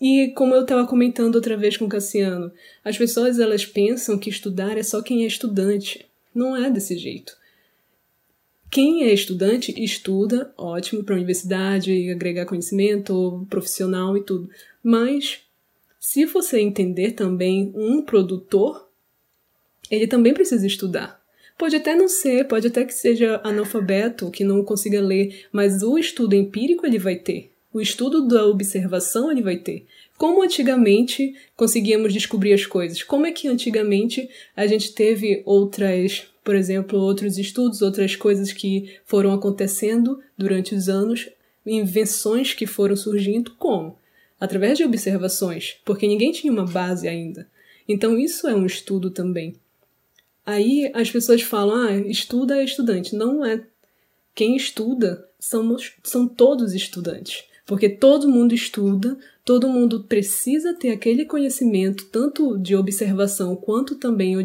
E como eu estava comentando outra vez com o Cassiano, as pessoas elas pensam que estudar é só quem é estudante. Não é desse jeito. Quem é estudante estuda, ótimo, para a universidade, agregar conhecimento profissional e tudo. Mas se você entender também um produtor, ele também precisa estudar. Pode até não ser, pode até que seja analfabeto, que não consiga ler, mas o estudo empírico ele vai ter. O estudo da observação ele vai ter. Como antigamente conseguíamos descobrir as coisas? Como é que antigamente a gente teve outras, por exemplo, outros estudos, outras coisas que foram acontecendo durante os anos, invenções que foram surgindo? Como? Através de observações, porque ninguém tinha uma base ainda. Então isso é um estudo também. Aí as pessoas falam: ah, estuda é estudante. Não é. Quem estuda somos, são todos estudantes. Porque todo mundo estuda, todo mundo precisa ter aquele conhecimento, tanto de observação quanto também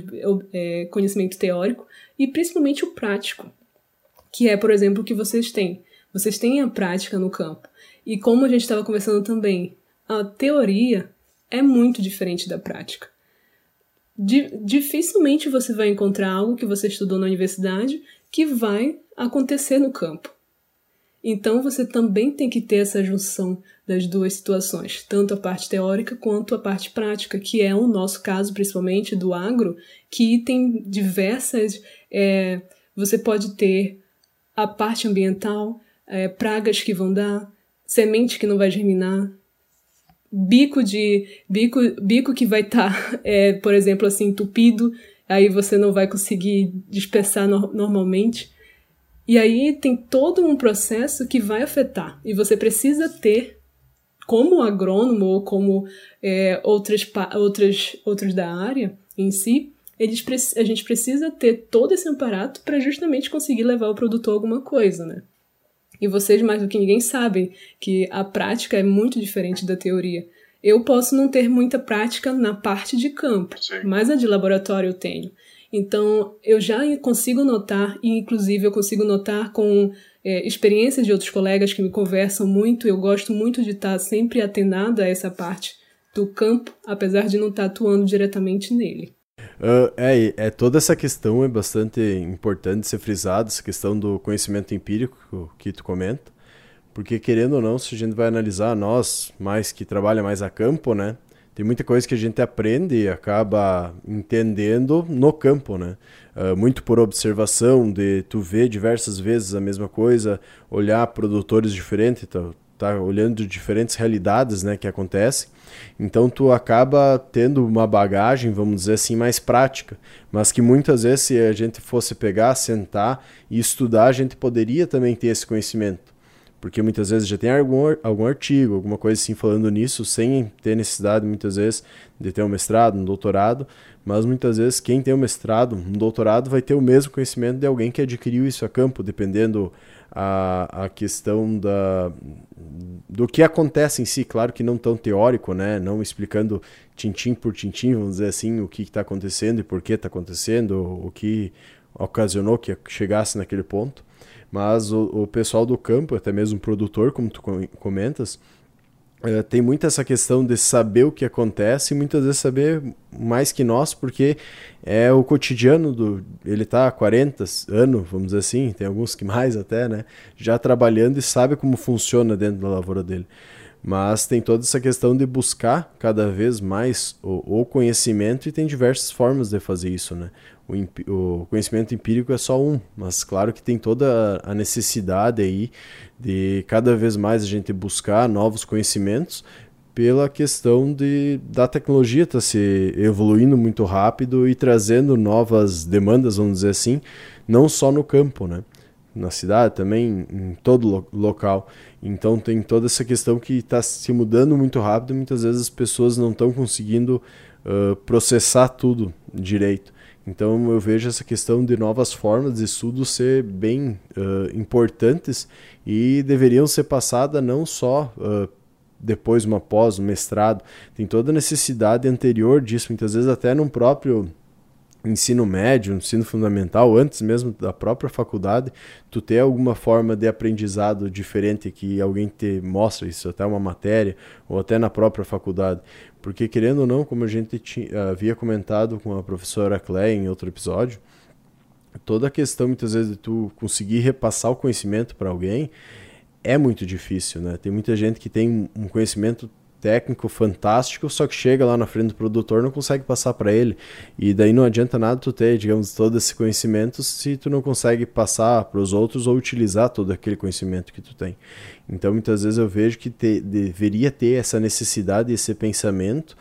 é, conhecimento teórico, e principalmente o prático. que é, por exemplo, o que vocês têm. Vocês têm a prática no campo. E como a gente estava conversando também, a teoria é muito diferente da prática. dificilmente você vai encontrar algo que você estudou na universidade que vai acontecer no campo. Então você também tem que ter essa junção das duas situações, tanto a parte teórica quanto a parte prática, que é o nosso caso, principalmente do agro, que tem diversas. É, você pode ter a parte ambiental, é, pragas que vão dar, semente que não vai germinar, bico de bico bico que vai estar, tá, é, por exemplo, assim entupido, aí você não vai conseguir dispersar no, normalmente. E aí tem todo um processo que vai afetar. E você precisa ter, como agrônomo ou como é, outras, outras, outros da área em si, eles, a gente precisa ter todo esse aparato para justamente conseguir levar o produtor alguma coisa, né? E vocês, mais do que ninguém, sabem que a prática é muito diferente da teoria. Eu posso não ter muita prática na parte de campo, Sim. mas a de laboratório eu tenho. Então, eu já consigo notar, e inclusive eu consigo notar com é, experiências de outros colegas que me conversam muito, eu gosto muito de estar sempre atenada a essa parte do campo, apesar de não estar atuando diretamente nele. Uh, é, é, toda essa questão é bastante importante ser frisada, essa questão do conhecimento empírico que tu comenta, porque querendo ou não, se a gente vai analisar nós, mais que trabalha mais a campo, né, tem muita coisa que a gente aprende e acaba entendendo no campo, né? Uh, muito por observação, de tu ver diversas vezes a mesma coisa, olhar produtores diferentes, tá, tá olhando diferentes realidades, né, que acontecem. Então tu acaba tendo uma bagagem, vamos dizer assim, mais prática, mas que muitas vezes se a gente fosse pegar, sentar e estudar, a gente poderia também ter esse conhecimento. Porque muitas vezes já tem algum, algum artigo, alguma coisa assim falando nisso, sem ter necessidade muitas vezes de ter um mestrado, um doutorado, mas muitas vezes quem tem um mestrado, um doutorado, vai ter o mesmo conhecimento de alguém que adquiriu isso a campo, dependendo a, a questão da, do que acontece em si, claro que não tão teórico, né, não explicando tintim por tintim, vamos dizer assim, o que está acontecendo e por que está acontecendo, o que ocasionou que chegasse naquele ponto, mas o, o pessoal do campo, até mesmo o produtor, como tu comentas, é, tem muito essa questão de saber o que acontece e muitas vezes saber mais que nós, porque é o cotidiano do. Ele está há 40 anos, vamos dizer assim, tem alguns que mais até, né? Já trabalhando e sabe como funciona dentro da lavoura dele. Mas tem toda essa questão de buscar cada vez mais o, o conhecimento e tem diversas formas de fazer isso, né? O, conhecimento empírico é só um, mas claro que tem toda a necessidade aí de cada vez mais a gente buscar novos conhecimentos pela questão de da tecnologia estar tá se evoluindo muito rápido e trazendo novas demandas, vamos dizer assim, não só no campo, né? Na cidade também, em todo lo local. Então tem toda essa questão que está se mudando muito rápido e muitas vezes as pessoas não estão conseguindo uh, processar tudo direito. Então eu vejo essa questão de novas formas de estudo ser bem uh, importantes e deveriam ser passadas não só uh, depois uma pós, um mestrado, tem toda a necessidade anterior disso, muitas vezes até no próprio ensino médio, ensino fundamental, antes mesmo da própria faculdade, tu ter alguma forma de aprendizado diferente que alguém te mostra isso, até uma matéria, ou até na própria faculdade. Porque, querendo ou não, como a gente tinha, havia comentado com a professora Clé em outro episódio, toda a questão, muitas vezes, de tu conseguir repassar o conhecimento para alguém é muito difícil, né? Tem muita gente que tem um conhecimento técnico fantástico, só que chega lá na frente do produtor não consegue passar para ele. E daí não adianta nada tu ter, digamos, todo esse conhecimento se tu não consegue passar para os outros ou utilizar todo aquele conhecimento que tu tem. Então muitas vezes eu vejo que te, deveria ter essa necessidade, esse pensamento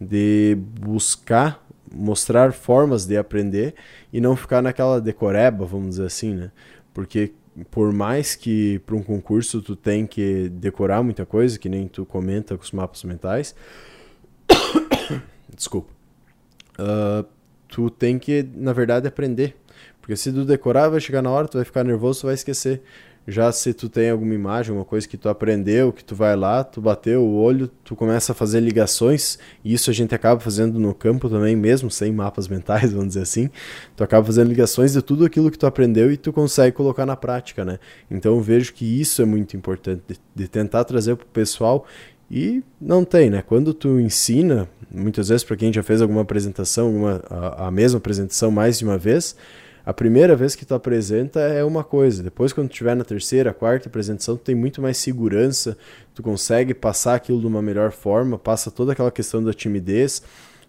de buscar mostrar formas de aprender e não ficar naquela decoreba, vamos dizer assim, né? Porque por mais que para um concurso tu tem que decorar muita coisa, que nem tu comenta com os mapas mentais, desculpa, uh, tu tem que, na verdade, aprender. Porque se tu decorar, vai chegar na hora, tu vai ficar nervoso, tu vai esquecer. Já se tu tem alguma imagem, alguma coisa que tu aprendeu, que tu vai lá, tu bateu o olho, tu começa a fazer ligações, e isso a gente acaba fazendo no campo também, mesmo sem mapas mentais, vamos dizer assim. Tu acaba fazendo ligações de tudo aquilo que tu aprendeu e tu consegue colocar na prática, né? Então eu vejo que isso é muito importante, de, de tentar trazer para o pessoal e não tem, né? Quando tu ensina, muitas vezes para quem já fez alguma apresentação, uma, a, a mesma apresentação mais de uma vez, a primeira vez que tu apresenta é uma coisa, depois quando tu estiver na terceira, quarta apresentação, tu tem muito mais segurança, tu consegue passar aquilo de uma melhor forma, passa toda aquela questão da timidez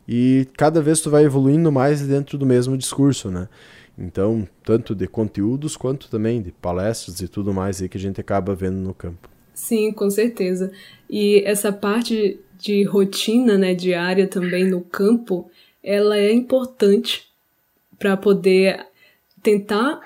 e cada vez tu vai evoluindo mais dentro do mesmo discurso, né? Então, tanto de conteúdos quanto também de palestras e tudo mais aí que a gente acaba vendo no campo. Sim, com certeza. E essa parte de rotina, né, diária também no campo, ela é importante para poder tentar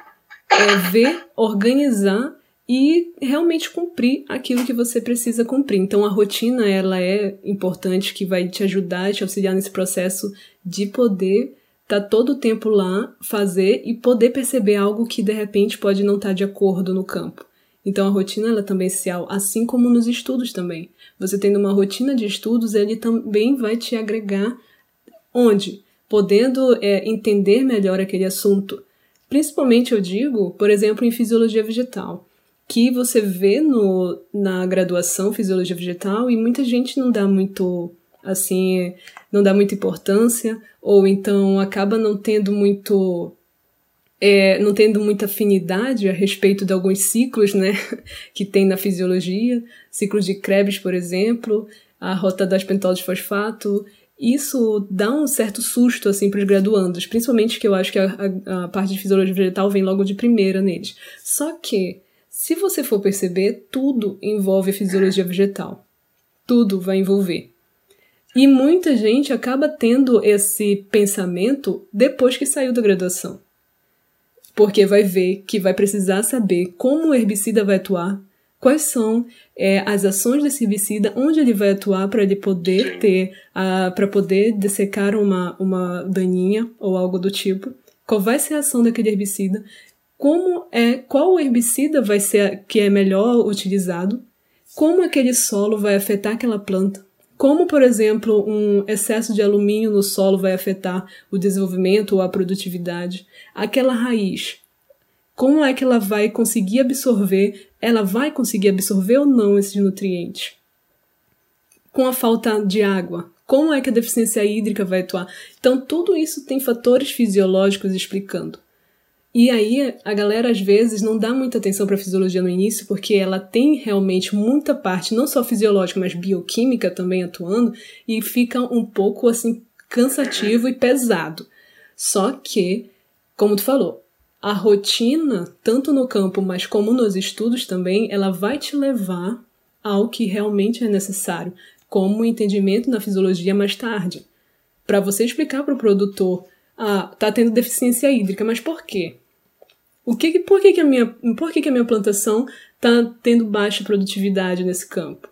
é, ver, organizar e realmente cumprir aquilo que você precisa cumprir. Então a rotina ela é importante que vai te ajudar, te auxiliar nesse processo de poder estar tá todo o tempo lá, fazer e poder perceber algo que de repente pode não estar tá de acordo no campo. Então a rotina ela também é essencial, assim como nos estudos também. Você tendo uma rotina de estudos, ele também vai te agregar onde? Podendo é, entender melhor aquele assunto, Principalmente eu digo, por exemplo, em fisiologia vegetal, que você vê no, na graduação fisiologia vegetal e muita gente não dá muito assim, não dá muita importância ou então acaba não tendo muito é, não tendo muita afinidade a respeito de alguns ciclos, né, que tem na fisiologia, ciclos de Krebs, por exemplo, a rota das pentolas de fosfato isso dá um certo susto assim para os graduandos, principalmente que eu acho que a, a, a, parte de fisiologia vegetal vem logo de primeira neles. Só que, se você for perceber, tudo envolve fisiologia vegetal. Tudo vai envolver. E muita gente acaba tendo esse pensamento depois que saiu da graduação. Porque vai ver que vai precisar saber como o herbicida vai atuar, quais são é, as ações desse herbicida, onde ele vai atuar para ele poder ter, para poder dessecar uma, uma daninha ou algo do tipo, qual vai ser a ação daquele herbicida, como é, qual herbicida vai ser que é melhor utilizado, como aquele solo vai afetar aquela planta, como, por exemplo, um excesso de alumínio no solo vai afetar o desenvolvimento ou a produtividade, aquela raiz, como é que ela vai conseguir absorver ela vai conseguir absorver ou não esses nutrientes? Com a falta de água, como é que a deficiência hídrica vai atuar? Então, tudo isso tem fatores fisiológicos explicando. E aí, a galera às vezes não dá muita atenção para a fisiologia no início, porque ela tem realmente muita parte, não só fisiológica, mas bioquímica também atuando, e fica um pouco assim cansativo e pesado. Só que, como tu falou, a rotina, tanto no campo, mas como nos estudos também, ela vai te levar ao que realmente é necessário, como o entendimento na fisiologia mais tarde. Para você explicar para o produtor, ah, tá tendo deficiência hídrica, mas por quê? O que, por que, que, a, minha, por que, que a minha plantação está tendo baixa produtividade nesse campo?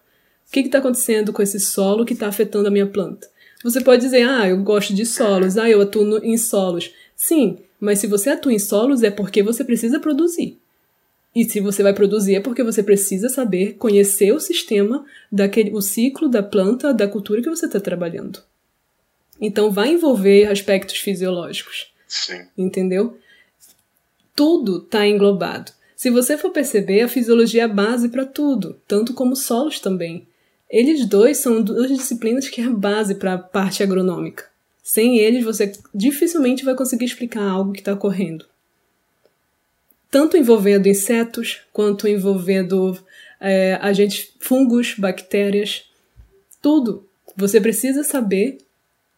O que está acontecendo com esse solo que está afetando a minha planta? Você pode dizer, ah, eu gosto de solos, ah, eu atuo no, em solos. Sim, mas se você atua em solos é porque você precisa produzir. E se você vai produzir é porque você precisa saber conhecer o sistema, daquele, o ciclo da planta, da cultura que você está trabalhando. Então vai envolver aspectos fisiológicos. Sim. Entendeu? Tudo está englobado. Se você for perceber, a fisiologia é a base para tudo, tanto como solos também. Eles dois são duas disciplinas que é a base para a parte agronômica. Sem eles, você dificilmente vai conseguir explicar algo que está ocorrendo. Tanto envolvendo insetos, quanto envolvendo é, agentes fungos, bactérias, tudo. Você precisa saber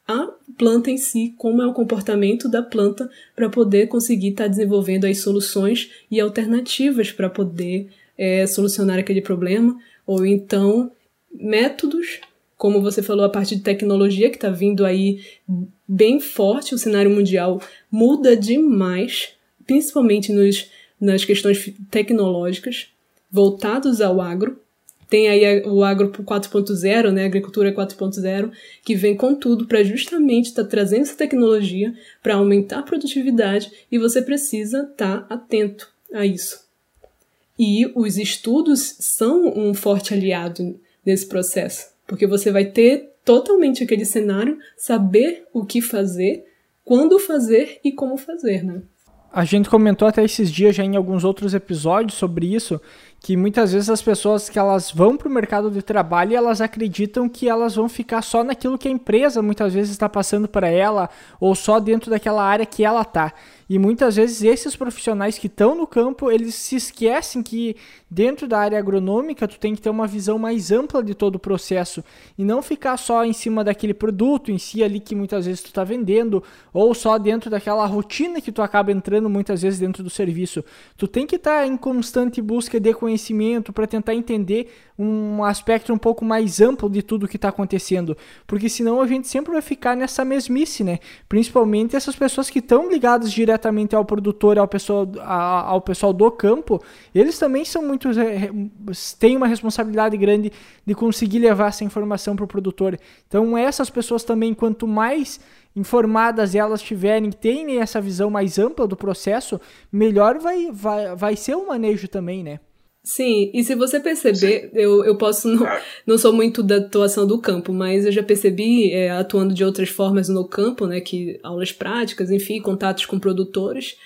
a planta em si, como é o comportamento da planta, para poder conseguir estar tá desenvolvendo as soluções e alternativas para poder é, solucionar aquele problema, ou então métodos como você falou, a parte de tecnologia que está vindo aí bem forte, o cenário mundial muda demais, principalmente nos, nas questões tecnológicas voltados ao agro. Tem aí o agro 4.0, né, agricultura 4.0, que vem com tudo para justamente estar tá trazendo essa tecnologia para aumentar a produtividade e você precisa estar tá atento a isso. E os estudos são um forte aliado nesse processo, porque você vai ter totalmente aquele cenário, saber o que fazer, quando fazer e como fazer, né? A gente comentou até esses dias já em alguns outros episódios sobre isso, que muitas vezes as pessoas que elas vão para o mercado de trabalho elas acreditam que elas vão ficar só naquilo que a empresa muitas vezes está passando para ela ou só dentro daquela área que ela está. E muitas vezes esses profissionais que estão no campo, eles se esquecem que dentro da área agronômica tu tem que ter uma visão mais ampla de todo o processo e não ficar só em cima daquele produto em si ali que muitas vezes tu está vendendo ou só dentro daquela rotina que tu acaba entrando muitas vezes dentro do serviço. Tu tem que estar tá em constante busca de conhecimento para tentar entender um aspecto um pouco mais amplo de tudo que está acontecendo, porque senão a gente sempre vai ficar nessa mesmice, né? Principalmente essas pessoas que estão ligadas diretamente ao produtor, ao pessoal, ao pessoal do campo, eles também são muito têm uma responsabilidade grande de conseguir levar essa informação para o produtor. Então essas pessoas também, quanto mais informadas elas tiverem, têm essa visão mais ampla do processo, melhor vai, vai, vai ser o manejo também, né? Sim, e se você perceber, eu, eu posso não, não sou muito da atuação do campo, mas eu já percebi, é, atuando de outras formas no campo, né, que aulas práticas, enfim, contatos com produtores,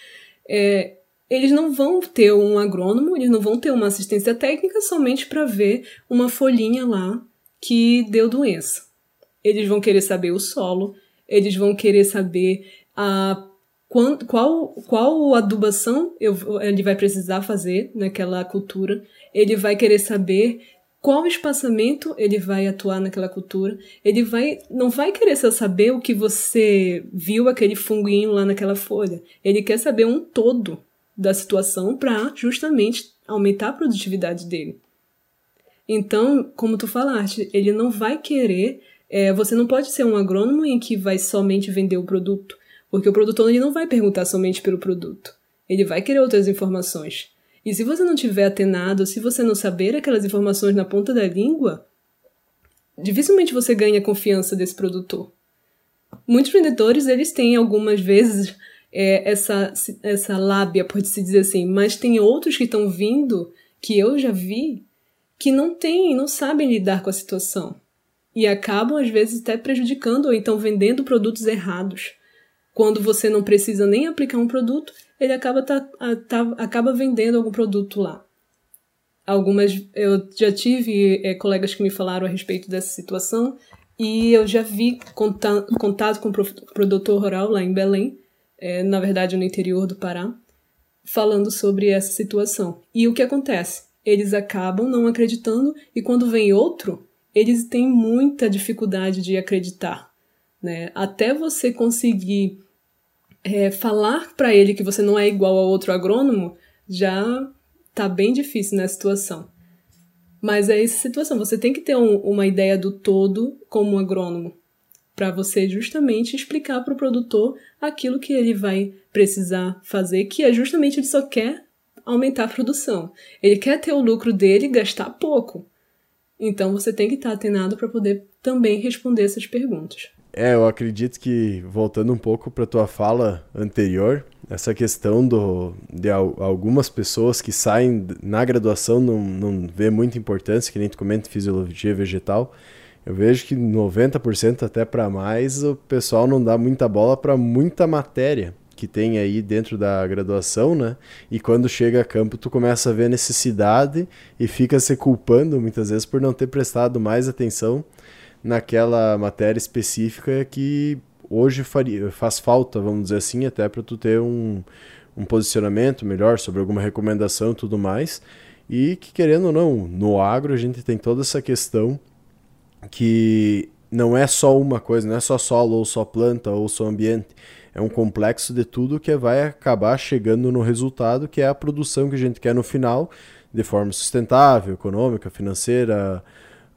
é, eles não vão ter um agrônomo, eles não vão ter uma assistência técnica somente para ver uma folhinha lá que deu doença. Eles vão querer saber o solo, eles vão querer saber a qual, qual adubação eu, ele vai precisar fazer naquela cultura, ele vai querer saber qual espaçamento ele vai atuar naquela cultura, ele vai não vai querer só saber o que você viu aquele funguinho lá naquela folha, ele quer saber um todo da situação para justamente aumentar a produtividade dele. Então, como tu falaste, ele não vai querer, é, você não pode ser um agrônomo em que vai somente vender o produto. Porque o produtor ele não vai perguntar somente pelo produto. Ele vai querer outras informações. E se você não tiver atenado, se você não saber aquelas informações na ponta da língua, dificilmente você ganha a confiança desse produtor. Muitos vendedores, eles têm algumas vezes é, essa, essa lábia, pode-se dizer assim, mas tem outros que estão vindo, que eu já vi, que não têm, não sabem lidar com a situação. E acabam, às vezes, até prejudicando ou então vendendo produtos errados quando você não precisa nem aplicar um produto, ele acaba, tá, tá, acaba vendendo algum produto lá. Algumas, eu já tive é, colegas que me falaram a respeito dessa situação e eu já vi contato, contato com o produtor rural lá em Belém, é, na verdade no interior do Pará, falando sobre essa situação. E o que acontece? Eles acabam não acreditando e quando vem outro, eles têm muita dificuldade de acreditar. Né? Até você conseguir é, falar para ele que você não é igual a outro agrônomo já tá bem difícil nessa situação. Mas é essa situação, você tem que ter um, uma ideia do todo como agrônomo, para você justamente explicar para o produtor aquilo que ele vai precisar fazer, que é justamente ele só quer aumentar a produção. Ele quer ter o lucro dele e gastar pouco. Então você tem que estar tá atenado para poder também responder essas perguntas. É, eu acredito que, voltando um pouco para tua fala anterior, essa questão do, de algumas pessoas que saem na graduação não, não vê muita importância, que nem tu comenta fisiologia vegetal, eu vejo que 90% até para mais o pessoal não dá muita bola para muita matéria que tem aí dentro da graduação, né? E quando chega a campo, tu começa a ver a necessidade e fica se culpando muitas vezes por não ter prestado mais atenção naquela matéria específica que hoje faria, faz falta, vamos dizer assim, até para tu ter um, um posicionamento melhor sobre alguma recomendação e tudo mais. E que, querendo ou não, no agro a gente tem toda essa questão que não é só uma coisa, não é só solo, ou só planta, ou só ambiente. É um complexo de tudo que vai acabar chegando no resultado, que é a produção que a gente quer no final, de forma sustentável, econômica, financeira,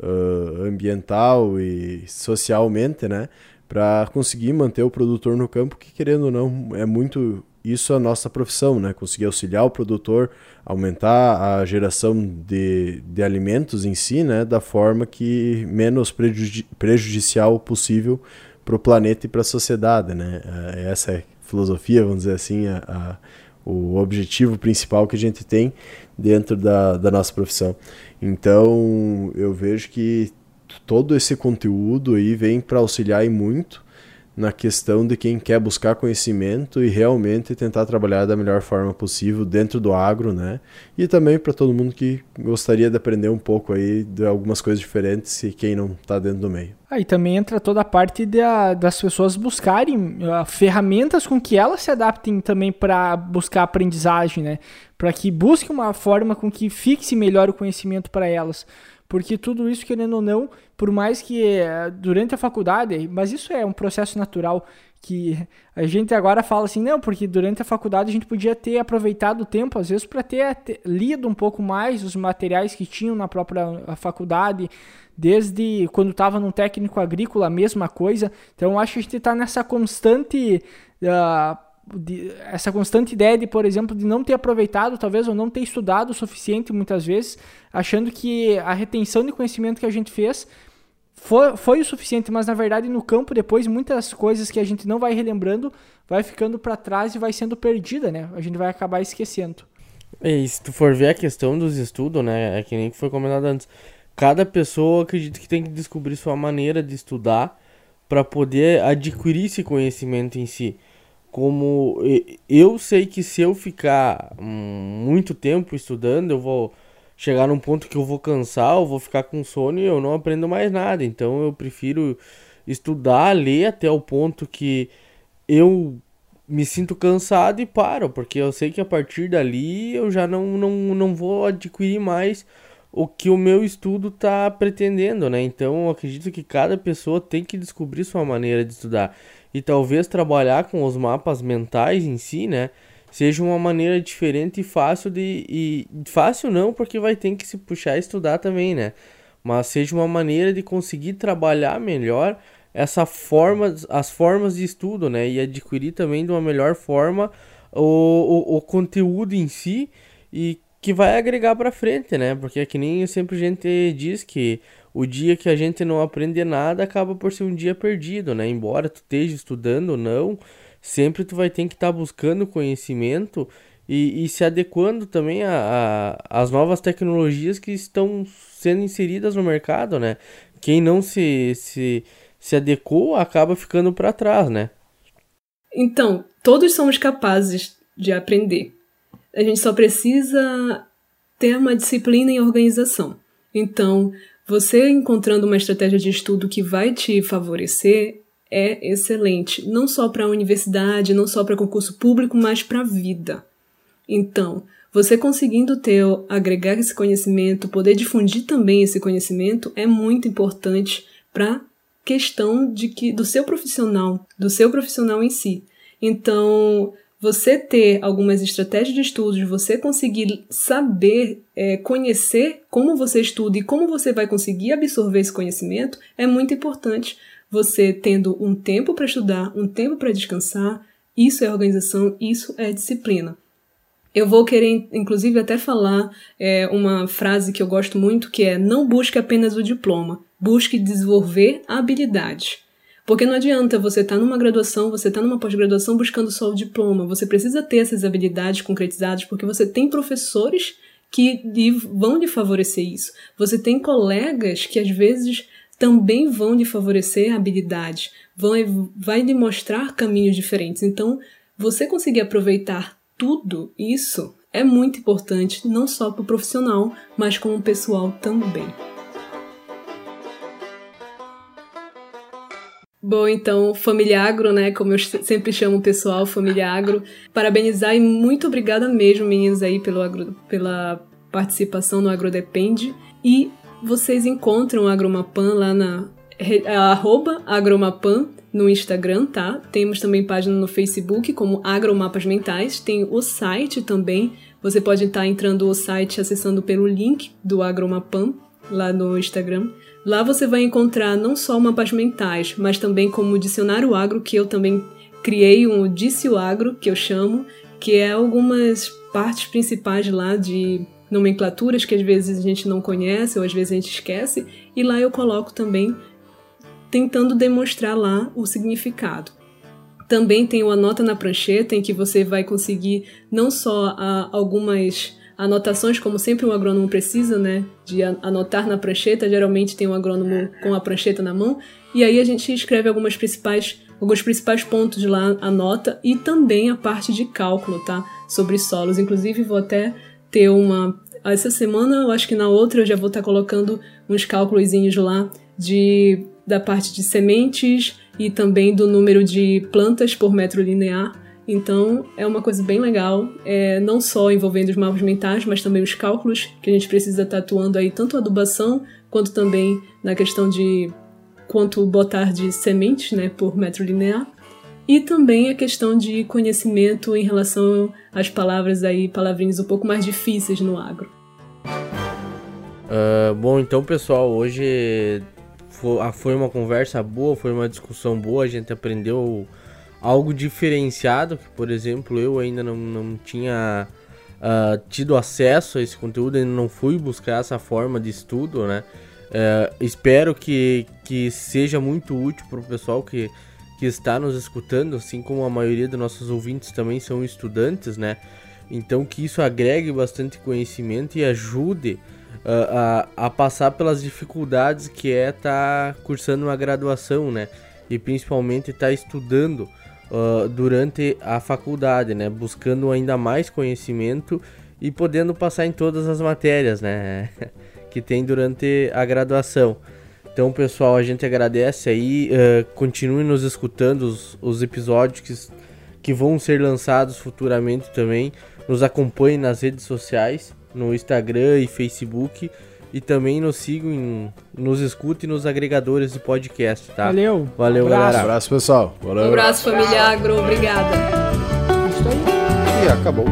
uh, ambiental e socialmente, né? Para conseguir manter o produtor no campo, que querendo ou não, é muito isso a nossa profissão, né? Conseguir auxiliar o produtor, aumentar a geração de, de alimentos em si, né? Da forma que menos prejudici prejudicial possível para o planeta e para a sociedade, né? Essa é a filosofia, vamos dizer assim, a, a o objetivo principal que a gente tem dentro da, da nossa profissão. Então, eu vejo que todo esse conteúdo aí vem para auxiliar e muito na questão de quem quer buscar conhecimento e realmente tentar trabalhar da melhor forma possível dentro do agro, né? E também para todo mundo que gostaria de aprender um pouco aí de algumas coisas diferentes e quem não está dentro do meio. Aí também entra toda a parte da, das pessoas buscarem uh, ferramentas com que elas se adaptem também para buscar aprendizagem, né? Para que busque uma forma com que fixe melhor o conhecimento para elas. Porque tudo isso, querendo ou não, por mais que eh, durante a faculdade, mas isso é um processo natural que a gente agora fala assim, não, porque durante a faculdade a gente podia ter aproveitado o tempo, às vezes, para ter, lido um pouco mais os materiais que tinham na própria faculdade, desde quando estava num técnico agrícola, a mesma coisa. Então, acho que a gente está nessa constante. Uh, de, essa constante ideia de, por exemplo, de não ter aproveitado, talvez, ou não ter estudado o suficiente muitas vezes, achando que a retenção de conhecimento que a gente fez foi, foi o suficiente, mas na verdade no campo depois muitas coisas que a gente não vai relembrando vai ficando para trás e vai sendo perdida, né? A gente vai acabar esquecendo. E se tu for ver a questão dos estudos, né, é que nem foi comentado antes, cada pessoa acredita que tem que descobrir sua maneira de estudar para poder adquirir esse conhecimento em si como eu sei que se eu ficar muito tempo estudando, eu vou chegar num ponto que eu vou cansar, eu vou ficar com sono e eu não aprendo mais nada. Então eu prefiro estudar, ler até o ponto que eu me sinto cansado e paro, porque eu sei que a partir dali eu já não, não, não vou adquirir mais o que o meu estudo está pretendendo, né? Então eu acredito que cada pessoa tem que descobrir sua maneira de estudar e talvez trabalhar com os mapas mentais em si, né? Seja uma maneira diferente e fácil de. E fácil não, porque vai ter que se puxar e estudar também, né? Mas seja uma maneira de conseguir trabalhar melhor essa forma, as formas de estudo, né? E adquirir também de uma melhor forma o, o, o conteúdo em si e que vai agregar para frente, né? Porque é que nem sempre a gente diz que o dia que a gente não aprende nada acaba por ser um dia perdido, né? Embora tu esteja estudando ou não, sempre tu vai ter que estar tá buscando conhecimento e, e, se adequando também às novas tecnologias que estão sendo inseridas no mercado, né? Quem não se, se, se adequou acaba ficando para trás, né? Então, todos somos capazes de aprender. A gente só precisa ter uma disciplina e organização. Então, você encontrando uma estratégia de estudo que vai te favorecer é excelente, não só para a universidade, não só para concurso público, mas para a vida. Então, você conseguindo ter, agregar esse conhecimento, poder difundir também esse conhecimento é muito importante para questão de que do seu profissional, do seu profissional em si. Então, você ter algumas estratégias de estudos, você conseguir saber, é, conhecer como você estuda e como você vai conseguir absorver esse conhecimento, é muito importante. Você tendo um tempo para estudar, um tempo para descansar, isso é organização, isso é disciplina. Eu vou querer, inclusive, até falar é, uma frase que eu gosto muito, que é não busque apenas o diploma, busque desenvolver a habilidade. Porque não adianta você estar tá numa graduação, você estar tá numa pós-graduação buscando só o diploma. Você precisa ter essas habilidades concretizadas, porque você tem professores que vão lhe favorecer isso. Você tem colegas que às vezes também vão lhe favorecer habilidades, vão vai lhe mostrar caminhos diferentes. Então, você conseguir aproveitar tudo isso é muito importante, não só para o profissional, mas como pessoal também. Bom, então, Família Agro, né? Como eu sempre chamo o pessoal, Família Agro. Parabenizar e muito obrigada mesmo, meninos, aí, pelo agro, pela participação no Agrodepende. E vocês encontram o Agromapan lá na arroba Agromapan no Instagram, tá? Temos também página no Facebook como Agromapas Mentais. Tem o site também. Você pode estar entrando no site acessando pelo link do Agromapan lá no Instagram. Lá você vai encontrar não só mapas mentais, mas também como o dicionário agro, que eu também criei um Dicio Agro, que eu chamo, que é algumas partes principais lá de nomenclaturas que às vezes a gente não conhece ou às vezes a gente esquece, e lá eu coloco também tentando demonstrar lá o significado. Também tem o Anota na Prancheta, em que você vai conseguir não só a, algumas anotações, como sempre um agrônomo precisa, né? De anotar na prancheta. Geralmente tem um agrônomo com a prancheta na mão. E aí a gente escreve algumas principais, alguns principais pontos lá, anota, e também a parte de cálculo, tá? Sobre solos. Inclusive, vou até ter uma. Essa semana, eu acho que na outra, eu já vou estar colocando uns cálculos lá de, da parte de sementes e também do número de plantas por metro linear. Então, é uma coisa bem legal, é, não só envolvendo os mapas mentais, mas também os cálculos que a gente precisa estar atuando aí, tanto a adubação, quanto também na questão de quanto botar de sementes né, por metro linear. E também a questão de conhecimento em relação às palavras aí, palavrinhas um pouco mais difíceis no agro. Uh, bom, então pessoal, hoje ah, foi uma conversa boa, foi uma discussão boa, a gente aprendeu algo diferenciado, que por exemplo eu ainda não, não tinha uh, tido acesso a esse conteúdo, ainda não fui buscar essa forma de estudo, né? Uh, espero que, que seja muito útil para o pessoal que, que está nos escutando, assim como a maioria dos nossos ouvintes também são estudantes, né? Então que isso agregue bastante conhecimento e ajude a, a, passar pelas dificuldades que é estar tá cursando uma graduação, né? E principalmente estar tá estudando uh, durante a faculdade, né? Buscando ainda mais conhecimento e podendo passar em todas as matérias, né? que tem durante a graduação. Então, pessoal, a gente agradece aí. Uh, continue nos escutando os, os episódios que, que vão ser lançados futuramente também. Nos acompanhe nas redes sociais no Instagram e Facebook. E também nos sigam, nos escutem nos agregadores de podcast, tá? Valeu. Valeu, um abraço. galera. Um abraço, pessoal. Valeu. Um abraço, família Agro. Obrigada. E acabou.